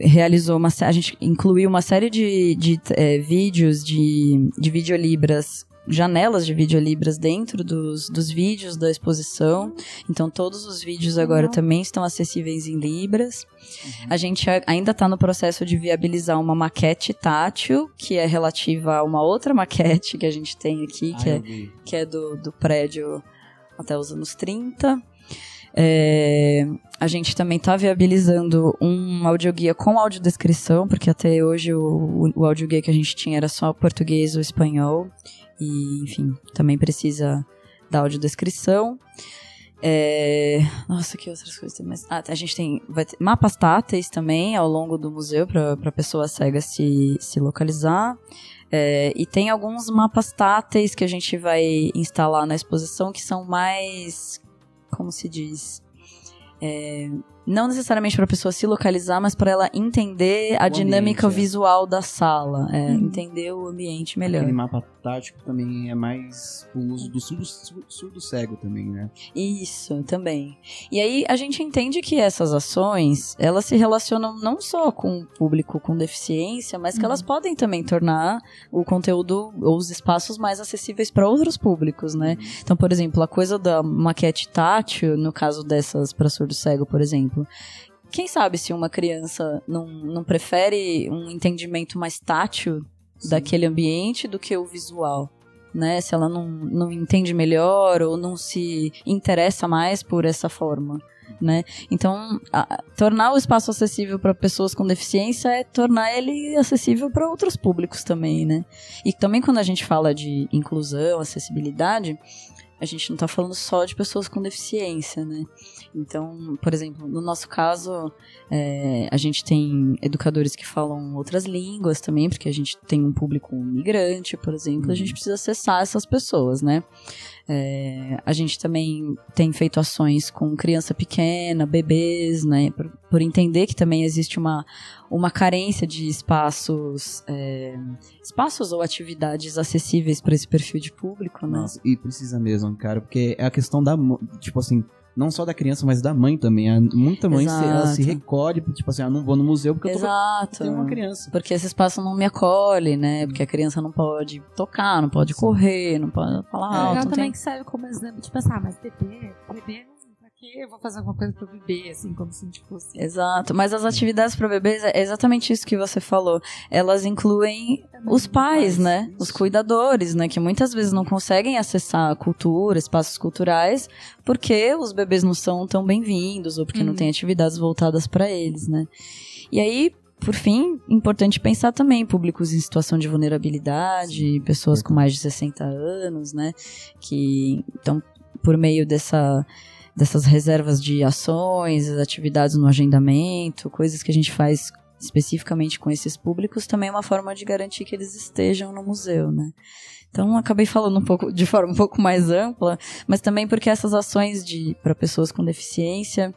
realizou uma a gente incluiu uma série de, de é, vídeos de, de videolibras janelas de videolibras dentro dos, dos vídeos da exposição. Então, todos os vídeos agora uhum. também estão acessíveis em Libras. Uhum. A gente ainda está no processo de viabilizar uma maquete tátil, que é relativa a uma outra [laughs] maquete que a gente tem aqui, que, é, que é do, do prédio até os anos 30. É, a gente também está viabilizando um audioguia com audiodescrição, porque até hoje o, o audioguia que a gente tinha era só português ou espanhol. E, enfim, também precisa da audiodescrição. É... Nossa, que outras coisas tem mais? Ah, a gente tem vai ter mapas táteis também ao longo do museu para a pessoa cega se, se localizar. É, e tem alguns mapas táteis que a gente vai instalar na exposição que são mais. Como se diz? É, não necessariamente para a pessoa se localizar, mas para ela entender a o dinâmica ambiente, é. visual da sala, é, uhum. entender o ambiente melhor. Aquele mapa tático também é mais o uso do surdo, surdo cego também, né? Isso, também. E aí a gente entende que essas ações, elas se relacionam não só com o público com deficiência, mas que uhum. elas podem também tornar o conteúdo ou os espaços mais acessíveis para outros públicos, né? Uhum. Então, por exemplo, a coisa da maquete tátil, no caso dessas para surdo cego, por exemplo, exemplo. Quem sabe se uma criança não, não prefere um entendimento mais tátil Sim. daquele ambiente do que o visual? Né, se ela não, não entende melhor ou não se interessa mais por essa forma. Né? Então, a, tornar o espaço acessível para pessoas com deficiência é tornar ele acessível para outros públicos também, né? E também quando a gente fala de inclusão, acessibilidade, a gente não está falando só de pessoas com deficiência, né? Então, por exemplo, no nosso caso, é, a gente tem educadores que falam outras línguas também, porque a gente tem um público migrante, por exemplo, a gente uhum. precisa acessar essas pessoas, né? É, a gente também tem feito ações com criança pequena, bebês, né? Por, por entender que também existe uma, uma carência de espaços, é, espaços ou atividades acessíveis para esse perfil de público, né? Nossa, e precisa mesmo, cara, porque é a questão da, tipo assim, não só da criança, mas da mãe também. Muita mãe se, ela se recolhe, tipo assim, ah, não vou no museu porque Exato. eu tô uma criança. Porque esse espaço não me acolhe, né? Porque a criança não pode tocar, não pode Sim. correr, não pode falar é. alto. Legal também tem... que serve como exemplo, tipo assim, ah, mas bebê, bebê eu vou fazer alguma coisa pro bebê, assim, como se tipo fosse. Exato, mas as atividades para bebês é exatamente isso que você falou. Elas incluem os pais, né? Os cuidadores, né? Que muitas vezes não conseguem acessar a cultura, espaços culturais, porque os bebês não são tão bem-vindos ou porque não uhum. tem atividades voltadas para eles, né? E aí, por fim, importante pensar também públicos em situação de vulnerabilidade, pessoas com mais de 60 anos, né? Que então por meio dessa dessas reservas de ações, atividades no agendamento, coisas que a gente faz especificamente com esses públicos, também é uma forma de garantir que eles estejam no museu, né? Então, acabei falando um pouco de forma um pouco mais ampla, mas também porque essas ações de para pessoas com deficiência,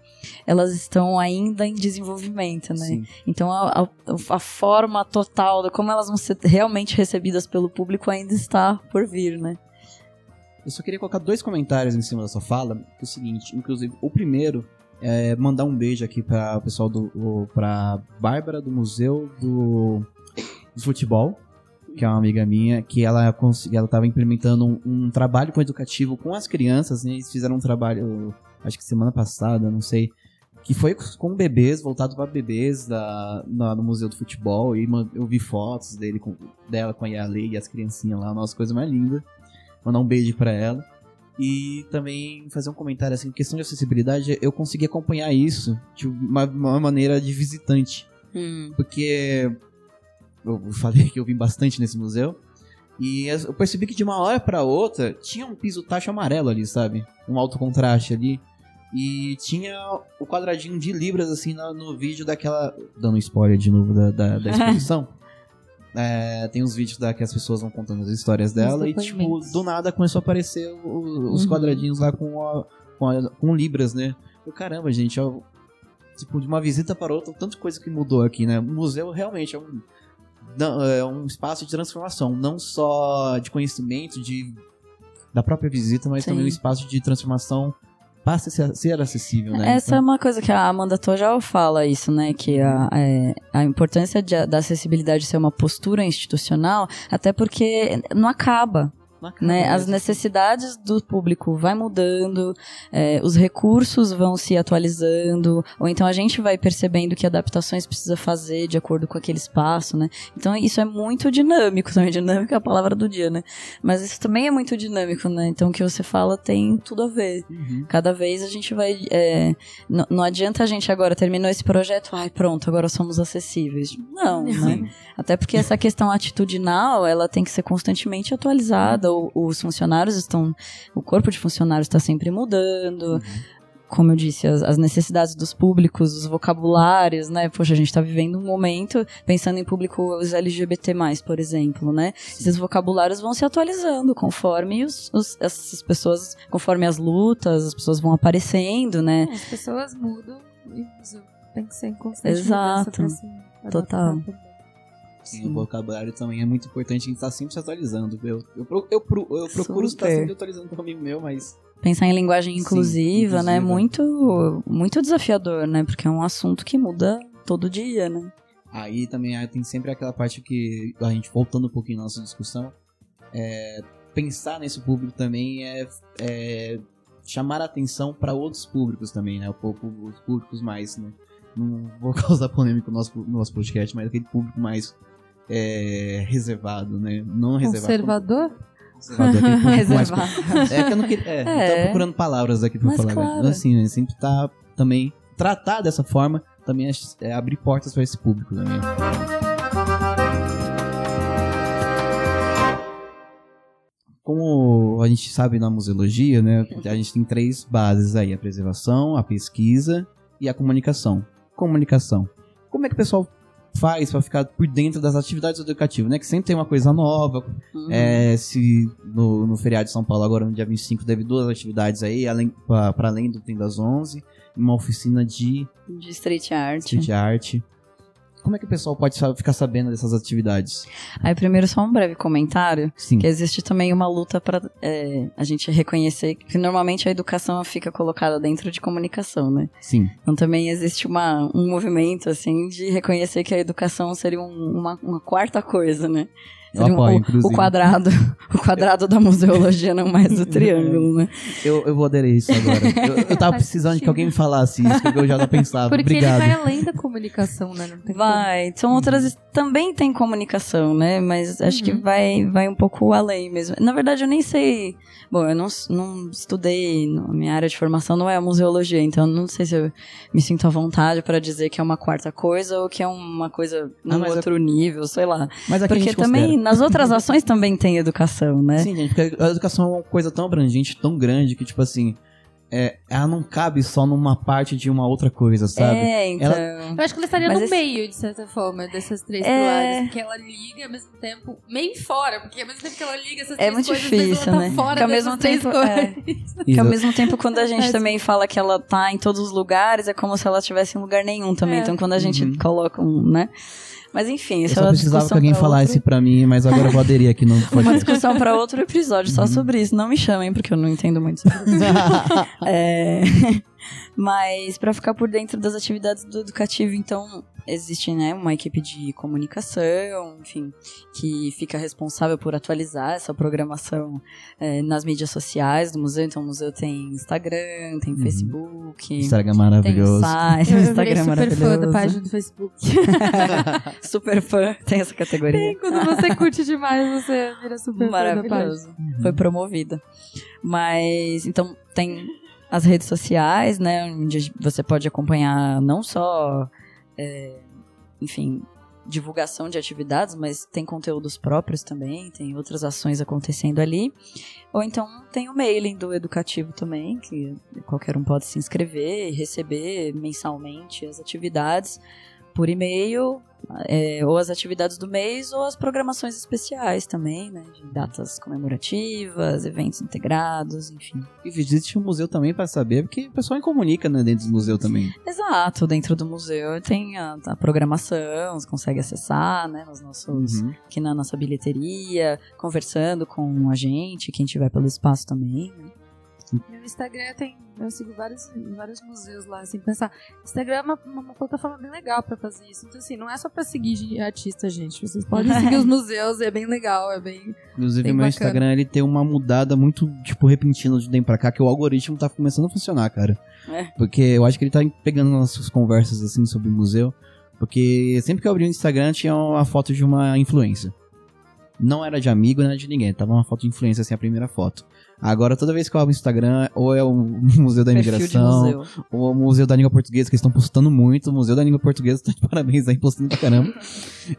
elas estão ainda em desenvolvimento, né? Sim. Então, a, a, a, forma total de como elas vão ser realmente recebidas pelo público ainda está por vir, né? Eu só queria colocar dois comentários em cima da sua fala, que é o seguinte, inclusive, o primeiro é mandar um beijo aqui para o pessoal do o, pra Bárbara do Museu do, do, Futebol, que é uma amiga minha, que ela ela estava implementando um, um, trabalho com educativo com as crianças, né? Eles fizeram um trabalho, acho que semana passada, não sei, que foi com bebês, voltado para bebês da, na, no Museu do Futebol, e eu vi fotos dele com, dela com a Yale e as criancinhas lá, nossa, coisa mais linda mandar um beijo para ela. E também fazer um comentário assim, questão de acessibilidade, eu consegui acompanhar isso de uma, uma maneira de visitante. Hum. Porque eu falei que eu vim bastante nesse museu. E eu percebi que de uma hora para outra tinha um piso taxa amarelo ali, sabe? Um alto contraste ali. E tinha o quadradinho de libras, assim, no, no vídeo daquela. Dando spoiler de novo da, da, da [laughs] exposição. É, tem uns vídeos da que as pessoas vão contando as histórias dela. E, tipo, do nada começou a aparecer o, os uhum. quadradinhos lá com, a, com, a, com, libras, né? Eu, caramba, gente, ó, tipo, de uma visita para outra, tanta coisa que mudou aqui, né? O museu realmente é um, não, é um espaço de transformação, não só de conhecimento, de da própria visita, mas Sim. também um espaço de transformação passa a ser acessível, né? Essa então... é uma coisa que a Amanda Tojal fala isso, né? Que a, é, a importância de, da acessibilidade ser uma postura institucional, até porque não acaba. Né? As necessidades do público vai mudando, é, os recursos vão se atualizando, ou então a gente vai percebendo que adaptações precisa fazer de acordo com aquele espaço, né? Então isso é muito dinâmico [laughs] também, dinâmico é a palavra do dia, né? Mas isso também é muito dinâmico, né? Então o que você fala tem tudo a ver. Uhum. Cada vez a gente vai... É, não adianta a gente agora, terminou esse projeto, ai pronto, agora somos acessíveis. Não, né? Até porque essa questão atitudinal, ela tem que ser constantemente atualizada, os funcionários estão. O corpo de funcionários está sempre mudando. Uhum. Como eu disse, as, as, necessidades dos públicos, os vocabulários, né? Poxa, a gente está vivendo um momento, pensando em públicos LGBT, por exemplo, né? Esses vocabulários vão se atualizando conforme os, os, essas pessoas, conforme as lutas, as pessoas vão aparecendo, né? É, as pessoas mudam e tem que ser em constante Exato. Total. Sim, o vocabulário também é muito importante, a gente tá sempre se atualizando. Eu, eu, eu, eu procuro estar sempre atualizando com o amigo meu, mas. Pensar em linguagem inclusiva, Sim, né? Muito, muito desafiador, né? Porque é um assunto que muda todo dia, né? Aí também tem sempre aquela parte que, a gente voltando um pouquinho na nossa discussão, é, pensar nesse público também é, é chamar atenção para outros públicos também, né? Os públicos mais, né? Não vou [laughs] causar polêmica no nosso, no nosso podcast, mas aquele público mais é, reservado, né? Não reservado. Conservador? Reservado. Mais, é que eu não queria. É, é. Tô procurando palavras aqui pra Mas falar. Claro. Assim, né? Sempre tá também. Tratar dessa forma também é, é abrir portas para esse público também. Como a gente sabe na museologia, né? A gente tem três bases aí: a preservação, a pesquisa e a comunicação. Comunicação. Como é que o pessoal faz para ficar por dentro das atividades educativas, né? Que sempre tem uma coisa nova. Uhum. É, se no, no, feriado de São Paulo, agora no dia 25, teve duas atividades aí, além para além do Tem das 11, uma oficina de... De street art. Street art. Como é que o pessoal pode ficar sabendo dessas atividades? Aí, primeiro, só um breve comentário. Sim. Que existe também uma luta para é, a gente reconhecer que normalmente a educação fica colocada dentro de comunicação, né? Sim. Então também existe uma, um movimento, assim, de reconhecer que a educação seria um, uma, uma quarta coisa, né? Seria apoio, um, o, quadrado, [laughs] o quadrado da museologia, não mais o [laughs] triângulo, né? Eu, eu vou aderir isso agora. Eu, eu tava precisando de que alguém me falasse isso, porque eu já não pensava. Porque Obrigado. ele vai além da comunicação, né? vai. Como. São outras. Também tem comunicação, né? Mas acho uhum. que vai, vai um pouco além mesmo. Na verdade, eu nem sei. Bom, eu não, não estudei. Minha área de formação não é a museologia, então não sei se eu me sinto à vontade para dizer que é uma quarta coisa ou que é uma coisa num ah, outro é... nível, sei lá. Mas Porque também nas outras ações também tem educação, né? Sim, gente, porque a educação é uma coisa tão abrangente, tão grande, que, tipo assim, é, ela não cabe só numa parte de uma outra coisa, sabe? É, então. Ela... Eu acho que ela estaria Mas no esse... meio, de certa forma, dessas três é... pilares. Porque ela liga ao mesmo tempo, meio fora, porque ao mesmo tempo que ela liga essas é três muito coisas, difícil, ela tá né? fora que ao mesmo tempo, é. que ao mesmo tempo, quando a [laughs] gente também fala que ela tá em todos os lugares, é como se ela estivesse em lugar nenhum também. É. Então, quando a gente uhum. coloca um, né? Mas enfim, isso eu só é precisava que alguém falasse outro... pra mim, mas agora eu vou aderir aqui no [laughs] podcast. Uma discussão pra outro episódio só uhum. sobre isso. Não me chamem, porque eu não entendo muito sobre isso. [laughs] [laughs] é... Mas para ficar por dentro das atividades do educativo, então, existe né, uma equipe de comunicação, enfim, que fica responsável por atualizar essa programação é, nas mídias sociais do museu. Então, o museu tem Instagram, tem uhum. Facebook. Instagram maravilhoso. Tem site, eu, Instagram eu super fã da página do Facebook. [laughs] super fã, tem essa categoria. Tem, quando você curte demais, você vira super Maravilhoso. fã da página. Uhum. Foi promovida. Mas, então, tem as redes sociais, né, onde você pode acompanhar não só é, enfim, divulgação de atividades, mas tem conteúdos próprios também, tem outras ações acontecendo ali. Ou então tem o mailing do educativo também, que qualquer um pode se inscrever e receber mensalmente as atividades por e-mail, é, ou as atividades do mês, ou as programações especiais também, né? De datas comemorativas, eventos integrados, enfim. E visite o museu também para saber, porque o pessoal comunica né, dentro do museu também. Exato, dentro do museu tem a, a programação, você consegue acessar, né? Nos nossos, uhum. aqui na nossa bilheteria, conversando com a gente, quem tiver pelo espaço também, né? Meu Instagram tem. Eu sigo vários, vários museus lá, assim, pensar. Instagram é uma, uma, plataforma bem legal pra fazer isso. Então, assim, não é só pra seguir artista, gente. Vocês podem [laughs] seguir os museus, é bem legal, é bem. Inclusive, bem meu bacana. Instagram ele tem uma mudada muito, tipo, repentina de tempo pra cá, que o algoritmo tá começando a funcionar, cara. É. Porque eu acho que ele tá pegando nossas conversas, assim, sobre museu. Porque sempre que eu abri o Instagram tinha uma foto de uma influência. Não era de amigo, não era de ninguém. Tava uma foto de influência, assim, a primeira foto. Agora, toda vez que eu abro o Instagram, ou é o [laughs] Museu da Imigração, museu. ou o Museu da Língua Portuguesa, que estão postando muito. O Museu da Língua Portuguesa tá de [laughs] parabéns aí, postando pra caramba.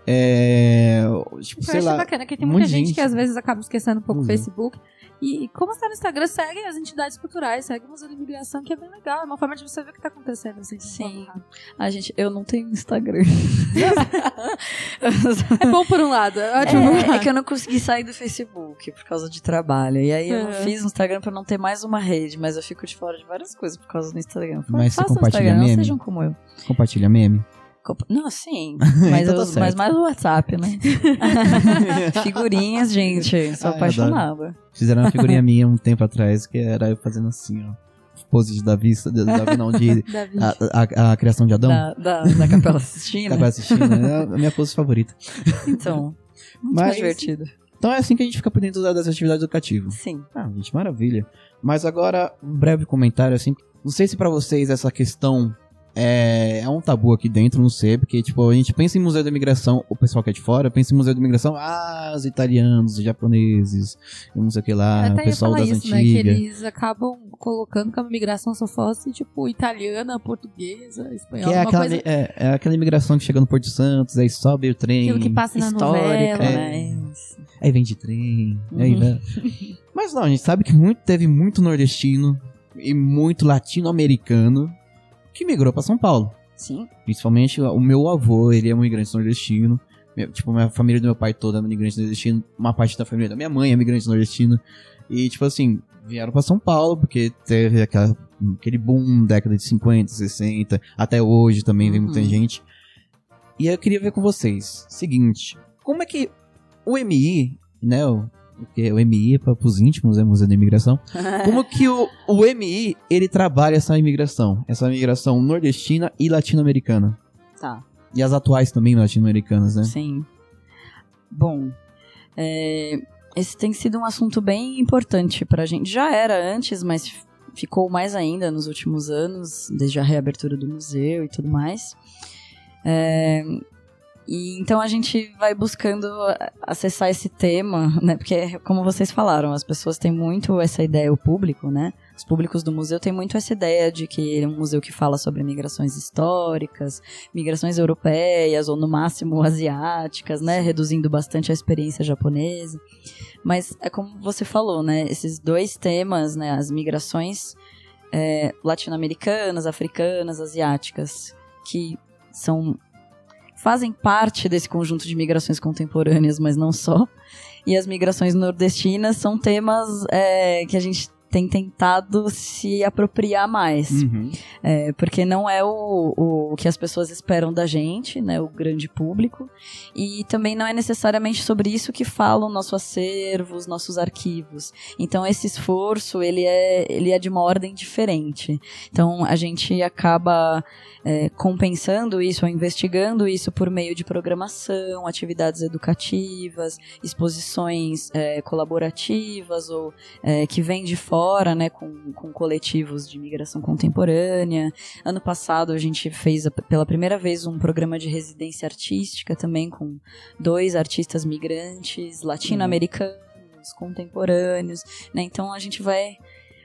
é, tipo, eu sei lá, bacana, que tem muita gente, gente, que às vezes acaba esquecendo um pouco o Facebook. E, como está no Instagram, segue as entidades culturais, segue o Museu da Imigração, que é bem legal. É uma forma de você ver o que está acontecendo. Assim, Sim. A gente, eu não tenho Instagram. é bom por um lado. É, é, é, que eu não consegui sair do Facebook por causa de trabalho. E aí eu uhum. Fiz o Instagram para não ter mais uma rede, mas eu fico de fora de várias coisas por causa do Instagram. Mas você compartilha Instagram, meme? Não sejam como eu. Compartilha meme? Não, sim. Mas, [laughs] então tá mas mais o WhatsApp, né? [laughs] Figurinhas, gente. Sou ah, apaixonada. Fizeram uma figurinha [laughs] minha um tempo atrás que era eu fazendo assim, ó. Pose de Davi, de Davi não, de a, a, a, criação de Adão. Da, da, da Capela Sistina. Capela Sistina, é a minha pose favorita. Então, muito mas, divertido. Então é assim que a gente fica por dentro das atividades educativas. Sim. Ah, gente, maravilha. Mas agora, um breve comentário, assim. Não sei se para vocês essa questão é, é um tabu aqui dentro, não sei, porque, tipo, a gente pensa em Museu da Imigração, o pessoal que é de fora, pensa em Museu da Imigração, ah, os italianos, os japoneses, não sei o que lá, o pessoal das isso, antigas. Né, que eles acabam colocando que a imigração só fosse, tipo, italiana, portuguesa, espanhola, que é aquela, coisa... é, é, aquela imigração que chega no Porto de Santos, aí sobe o trem. Aquilo que passa na histórica, novela, né? Aí vem de trem, uhum. aí? Mas não, a gente sabe que muito, teve muito nordestino e muito latino-americano que migrou para São Paulo. Sim. Principalmente o meu avô, ele é um imigrante nordestino. Tipo, a família do meu pai toda é imigrante nordestino. Uma parte da família da minha mãe é imigrante nordestino. E, tipo assim, vieram para São Paulo porque teve aquela, aquele boom década de 50, 60. Até hoje também vem muita uhum. gente. E eu queria ver com vocês. Seguinte, como é que o MI, né, porque o MI é para os íntimos, é Museu da Imigração. [laughs] Como que o, o MI, ele trabalha essa imigração? Essa imigração nordestina e latino-americana. Tá. E as atuais também latino-americanas, né? Sim. Bom, é, esse tem sido um assunto bem importante pra gente. Já era antes, mas ficou mais ainda nos últimos anos, desde a reabertura do museu e tudo mais. É, e então a gente vai buscando acessar esse tema, né? Porque, como vocês falaram, as pessoas têm muito essa ideia, o público, né? Os públicos do museu têm muito essa ideia de que é um museu que fala sobre migrações históricas, migrações europeias ou no máximo asiáticas, né? Reduzindo bastante a experiência japonesa. Mas é como você falou, né? Esses dois temas, né? As migrações é, latino-americanas, africanas, asiáticas, que são fazem parte desse conjunto de migrações contemporâneas, mas não só. E as migrações nordestinas são temas é, que a gente tem tentado se apropriar mais. Uhum. É, porque não é o, o, que as pessoas esperam da gente, né? O grande público. E também não é necessariamente sobre isso que fala o nosso acervo, os nossos arquivos. Então esse esforço, ele é, ele é de uma ordem diferente. Então a gente acaba é, compensando isso ou investigando isso por meio de programação, atividades educativas, exposições é, colaborativas ou é, que vêm de fora, né, com, com coletivos de imigração contemporânea. Ano passado a gente fez pela primeira vez um programa de residência artística também com dois artistas migrantes latino-americanos, contemporâneos, né? Então a gente vai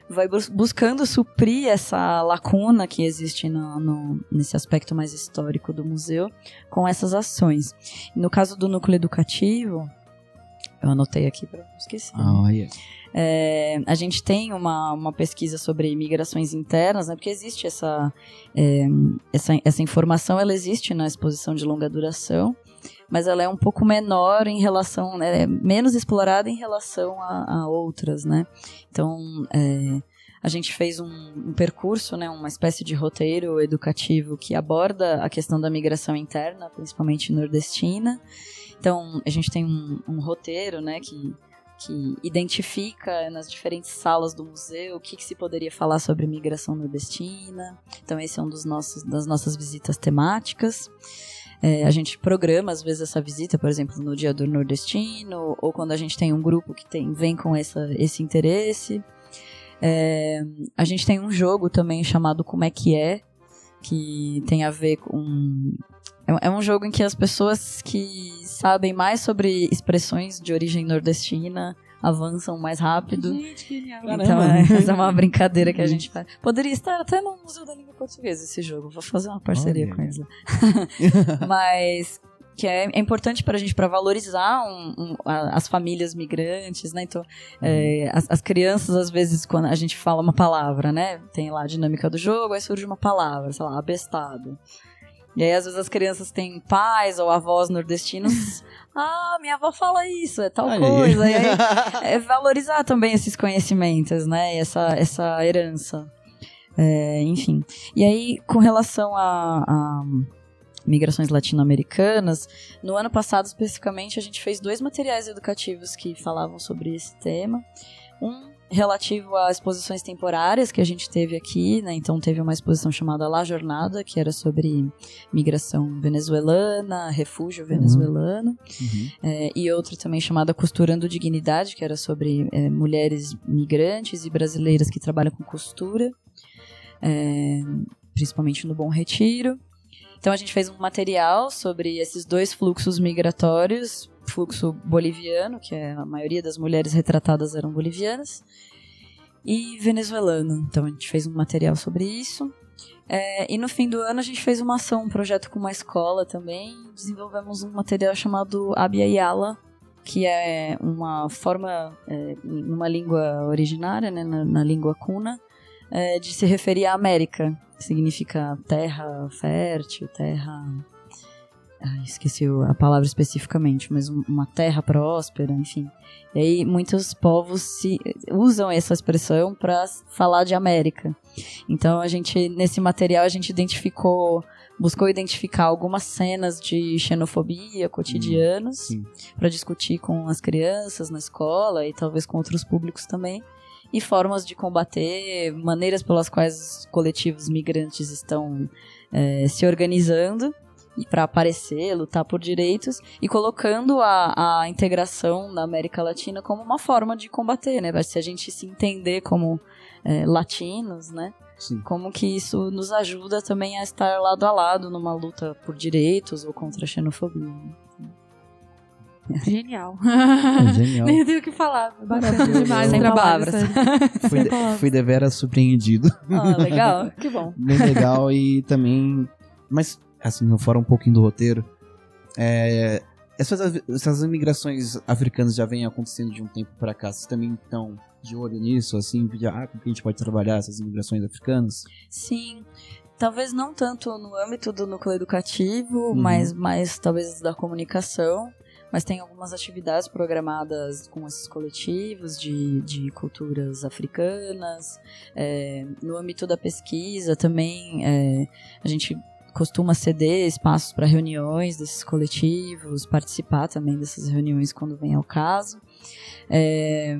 vai bus buscando suprir essa lacuna que existe no, no, nesse aspecto mais histórico do museu com essas ações. No caso do núcleo educativo, eu anotei aqui para não esquecer. Oh, yeah. É, a gente tem uma, uma pesquisa sobre migrações internas, né, porque existe essa, é, essa, essa informação, ela existe na exposição de longa duração, mas ela é um pouco menor em relação, né, menos explorada em relação a, a outras, né? Então, é, a gente fez um, um, percurso, né, uma espécie de roteiro educativo que aborda a questão da migração interna, principalmente nordestina. Então, a gente tem um, um roteiro, né, que que identifica nas diferentes salas do museu o que, que, se poderia falar sobre migração nordestina. Então, esse é um dos nossos, das nossas visitas temáticas. É, a gente programa, às vezes, essa visita, por exemplo, no Dia do Nordestino, ou quando a gente tem um grupo que tem, vem com essa, esse interesse. É, a gente tem um jogo também chamado Como é que é, que tem a ver com. É, é um jogo em que as pessoas que sabem mais sobre expressões de origem nordestina avançam mais rápido. Gente, genial. Então, é, essa é uma [laughs] brincadeira que a gente faz. Poderia estar até no Museu da Língua Portuguesa esse jogo. Vou fazer uma parceria Olha. com eles. [laughs] Mas que é, é importante para a gente para valorizar um, um, a, as famílias migrantes, né? Então, uhum. é, as, as, crianças às vezes quando a gente fala uma palavra, né? Tem lá a dinâmica do jogo, aí surge uma palavra, sei lá, abestado. E aí, às vezes, as crianças têm pais ou avós nordestinos. [laughs] ah, minha avó fala isso, é tal aí. coisa. E aí, [laughs] é valorizar também esses conhecimentos, né? E essa, essa herança. É, enfim. E aí, com relação a, a migrações latino-americanas, no ano passado, especificamente, a gente fez dois materiais educativos que falavam sobre esse tema. Um relativo a exposições temporárias que a gente teve aqui, né? Então teve uma exposição chamada La Jornada, que era sobre migração venezuelana, refúgio venezuelano, uhum. é, e outra também chamada Costurando Dignidade, que era sobre é, mulheres migrantes e brasileiras que trabalham com costura, é, principalmente no Bom Retiro. Então a gente fez um material sobre esses dois fluxos migratórios, fluxo boliviano, que é a maioria das mulheres retratadas eram bolivianas, e venezuelano. Então a gente fez um material sobre isso. É, e no fim do ano a gente fez uma ação, um projeto com uma escola também. Desenvolvemos um material chamado Abia Yala, que é uma forma, é, numa língua originária, né, na, na língua cuna, é, de se referir à América. Significa terra fértil, terra. Ah, esqueci a palavra especificamente, mas uma terra próspera, enfim. E aí muitos povos se, usam essa expressão para falar de América. Então a gente nesse material a gente identificou buscou identificar algumas cenas de xenofobia cotidianos hum, para discutir com as crianças na escola e talvez com outros públicos também e formas de combater, maneiras pelas quais os coletivos migrantes estão é, se organizando para aparecer, lutar por direitos e colocando a, a integração da América Latina como uma forma de combater, né? Se a gente se entender como é, latinos, né? Sim. Como que isso nos ajuda também a estar lado a lado numa luta por direitos ou contra a xenofobia. Genial. É genial. [laughs] Nem tenho o que falar. Bacana demais Sem [laughs] palavras. Fui, Sem palavras. fui deveras surpreendido. Ah, legal. Que bom. Bem legal e também... Mas, assim, fora um pouquinho do roteiro, é, essas, essas imigrações africanas já vêm acontecendo de um tempo para cá. Vocês também estão de olho nisso, assim, de, ah, como que a gente pode trabalhar essas imigrações africanas? Sim. Talvez não tanto no âmbito do núcleo educativo, uhum. mas mais talvez da comunicação mas tem algumas atividades programadas com esses coletivos de, de culturas africanas. É, no âmbito da pesquisa também é, a gente costuma ceder espaços para reuniões desses coletivos, participar também dessas reuniões quando vem ao caso. É,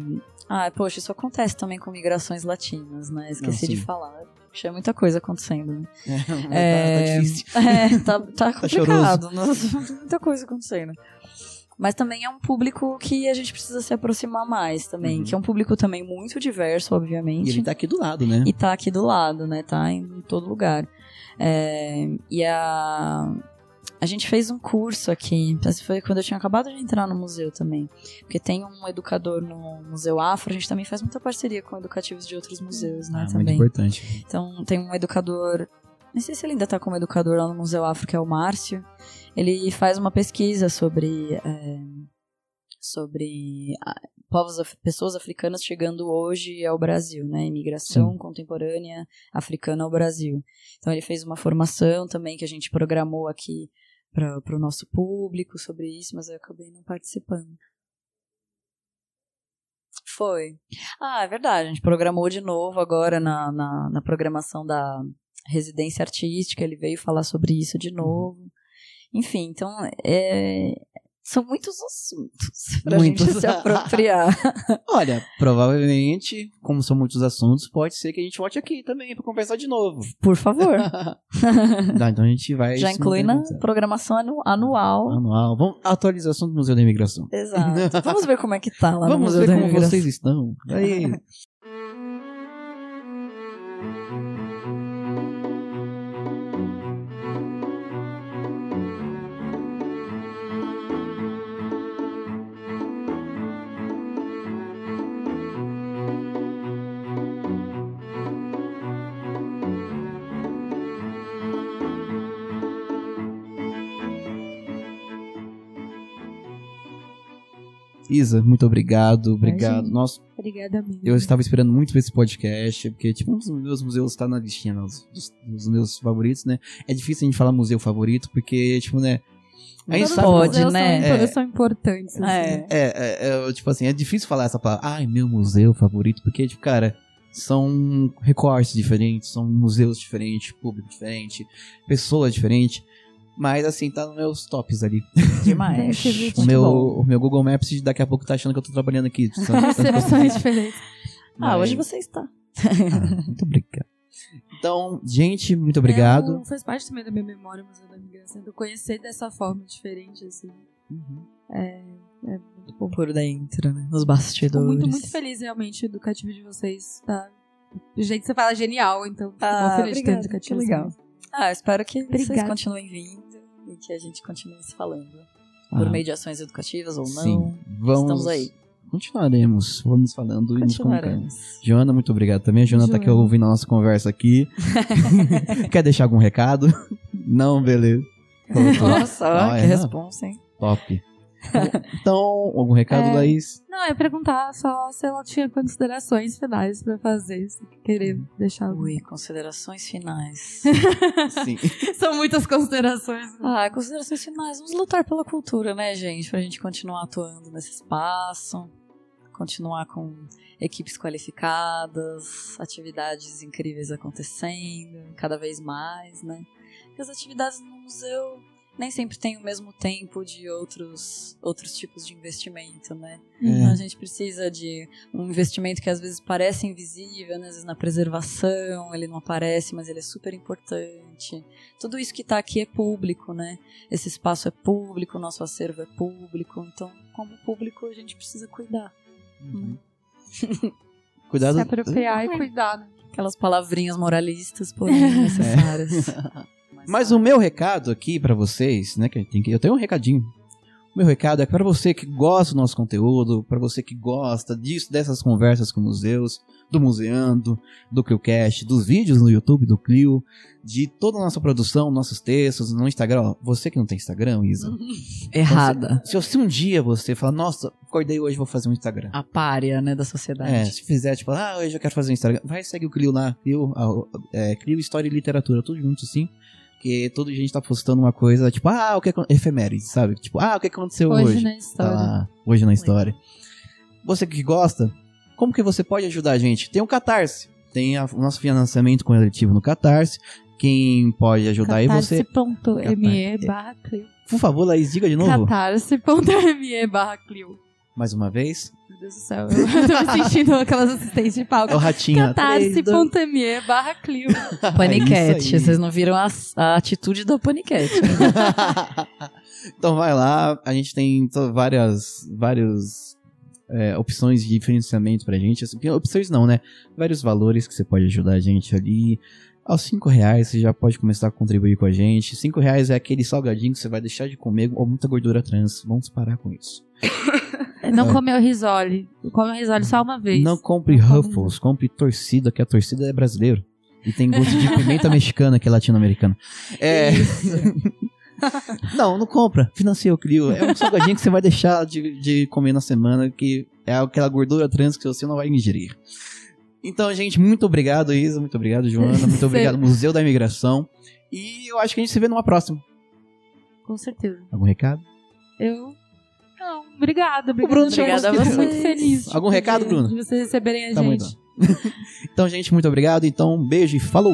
ah, poxa, isso acontece também com migrações latinas, né? Esqueci Não, de falar. Puxa, é muita coisa acontecendo, né? [laughs] É, [laughs] é, tá, tá difícil. É, tá, tá complicado. Tá [laughs] muita coisa acontecendo. Mas também é um público que a gente precisa se aproximar mais também, uhum. que é um público também muito diverso, obviamente. E ele tá aqui do lado, né? E tá aqui do lado, né? Tá em todo lugar. É, e a, a gente fez um curso aqui, foi quando eu tinha acabado de entrar no museu também. Porque tem um educador no Museu Afro, a gente também faz muita parceria com educativos de outros museus, né? Ah, também. muito importante. Então tem um educador, não sei se ele ainda está como educador lá no Museu Afro, que é o Márcio. Ele faz uma pesquisa sobre. É, sobre povos, pessoas africanas chegando hoje ao Brasil, né? Imigração Sim. contemporânea africana ao Brasil. Então ele fez uma formação também que a gente programou aqui para o nosso público sobre isso, mas eu acabei não participando. Foi. Ah, é verdade. A gente programou de novo agora na, na, na programação da residência artística. Ele veio falar sobre isso de uhum. novo. Enfim, então é, são muitos assuntos [laughs] pra muitos. gente se apropriar. [laughs] Olha, provavelmente, como são muitos assuntos, pode ser que a gente volte aqui também pra conversar de novo. Por favor. [laughs] tá, então a gente vai... Já inclui na programação anual. Anual. Vamos, atualização do Museu da Imigração. Exato. Vamos ver como é que tá lá Vamos no Museu da Imigração. Vamos ver como vocês estão. Aí... Isa, muito obrigado, obrigado. Nossa, Obrigada mesmo. Eu estava esperando muito esse podcast, porque, tipo, um dos meus museus está na listinha dos, dos, meus favoritos, né? É difícil a gente falar museu favorito, porque, tipo, né? A gente pode, né? São, é, são importantes. Assim. É. É, é, é, tipo assim, é difícil falar essa palavra, ai, meu museu favorito, porque, tipo, cara, são recortes diferentes, são museus diferentes, público diferente, pessoas diferentes. Mas assim, tá nos meus tops ali. Demais. [laughs] o, meu, o meu Google Maps daqui a pouco tá achando que eu tô trabalhando aqui. [laughs] Recepções diferentes. Ah, hoje você está. Ah, muito obrigado. Então, gente, muito obrigado. É, faz parte também da minha memória, Museu da Migração. Eu conhecer dessa forma diferente, assim. Uhum. É, é, muito bom. Por dentro, né? Nos bastidores. Fico muito, muito feliz, realmente, educativo de vocês. Tá? Do jeito que você fala, genial. Então, fico ah, feliz obrigada, de ter educativo. Que legal. Ah, espero que Obrigada. vocês continuem vindo e que a gente continue se falando. Ah. Por meio de ações educativas ou não. Sim, vamos. Estamos aí. Continuaremos, vamos falando e nos comunicando. Joana, muito obrigado também. A Joana, Joana. tá aqui ouvindo a nossa conversa aqui. [laughs] Quer deixar algum recado? Não, beleza. [laughs] Nossa, ah, que é, responsa, hein? Top. Então, algum recado, é, Laís? Não, é perguntar só se ela tinha considerações finais para fazer, se querer deixar. Ui, considerações finais. [laughs] Sim. [laughs] São muitas considerações. Ah, considerações finais. Vamos lutar pela cultura, né, gente? Pra gente continuar atuando nesse espaço, continuar com equipes qualificadas, atividades incríveis acontecendo, cada vez mais, né? Porque as atividades no museu nem sempre tem o mesmo tempo de outros, outros tipos de investimento, né? É. Então a gente precisa de um investimento que às vezes parece invisível, né? às vezes na preservação ele não aparece, mas ele é super importante. Tudo isso que está aqui é público, né? Esse espaço é público, o nosso acervo é público, então como público a gente precisa cuidar. Uhum. Né? [laughs] Cuidado. Se apropriar e cuidar. Né? Aquelas palavrinhas moralistas, porém necessárias. É. [laughs] Mas o meu recado aqui para vocês, né, que eu tenho um recadinho. O meu recado é para você que gosta do nosso conteúdo, para você que gosta disso, dessas conversas com museus, do Museando, do ClioCast, dos vídeos no YouTube do Clio, de toda a nossa produção, nossos textos no Instagram. Ó, você que não tem Instagram, Isa. [laughs] Errada. Se, se, um dia você falar, nossa, acordei hoje, vou fazer um Instagram. A párea, né, da sociedade. É, se fizer, tipo, ah, hoje eu quero fazer um Instagram, vai seguir o Clio lá, Clio, é, Clio História e Literatura, tudo junto assim. Porque toda a gente tá postando uma coisa, tipo, ah, o que efeméride, sabe? Tipo, ah, o que aconteceu hoje? Hoje na história. Tá hoje na história. Você que gosta, como que você pode ajudar a gente? Tem o Catarse. Tem a, o nosso financiamento coletivo no Catarse. Quem pode ajudar aí você. Catarse.me barra. Por favor, Laís, diga de novo. Catarse.me barra Clio. Mais uma vez. Meu Deus do céu, eu [laughs] tô me sentindo aquelas assistentes de palco. É o ratinho. Catarse.me barra Clio. Panicat. [laughs] É Vocês não viram a, a atitude do Panicat. [laughs] então vai lá. A gente tem várias, várias é, opções de financiamento pra gente. Assim, opções não, né? Vários valores que você pode ajudar a gente ali. Aos 5 reais você já pode começar a contribuir com a gente. 5 reais é aquele salgadinho que você vai deixar de comer ou muita gordura trans. Vamos parar com isso. Não é. comeu risole. Come o risole só uma vez. Não compre não Ruffles, come... compre torcida, que a torcida é brasileira. E tem gosto de pimenta [laughs] mexicana, que é latino-americana. É. [laughs] não, não compra. Financia o Clio. É um salgadinho que você vai deixar de, de comer na semana, que é aquela gordura trans que você não vai ingerir. Então, gente, muito obrigado, Isa. Muito obrigado, Joana. [laughs] Muito obrigado, Museu da Imigração. E eu acho que a gente se vê numa próxima. Com certeza. Algum recado? Eu. Não, obrigada. Obrigada, Bruno, obrigada a você. muito feliz. Algum recado, Bruno? De vocês receberem a tá gente. Então. [laughs] então, gente, muito obrigado. Então, um beijo e falou!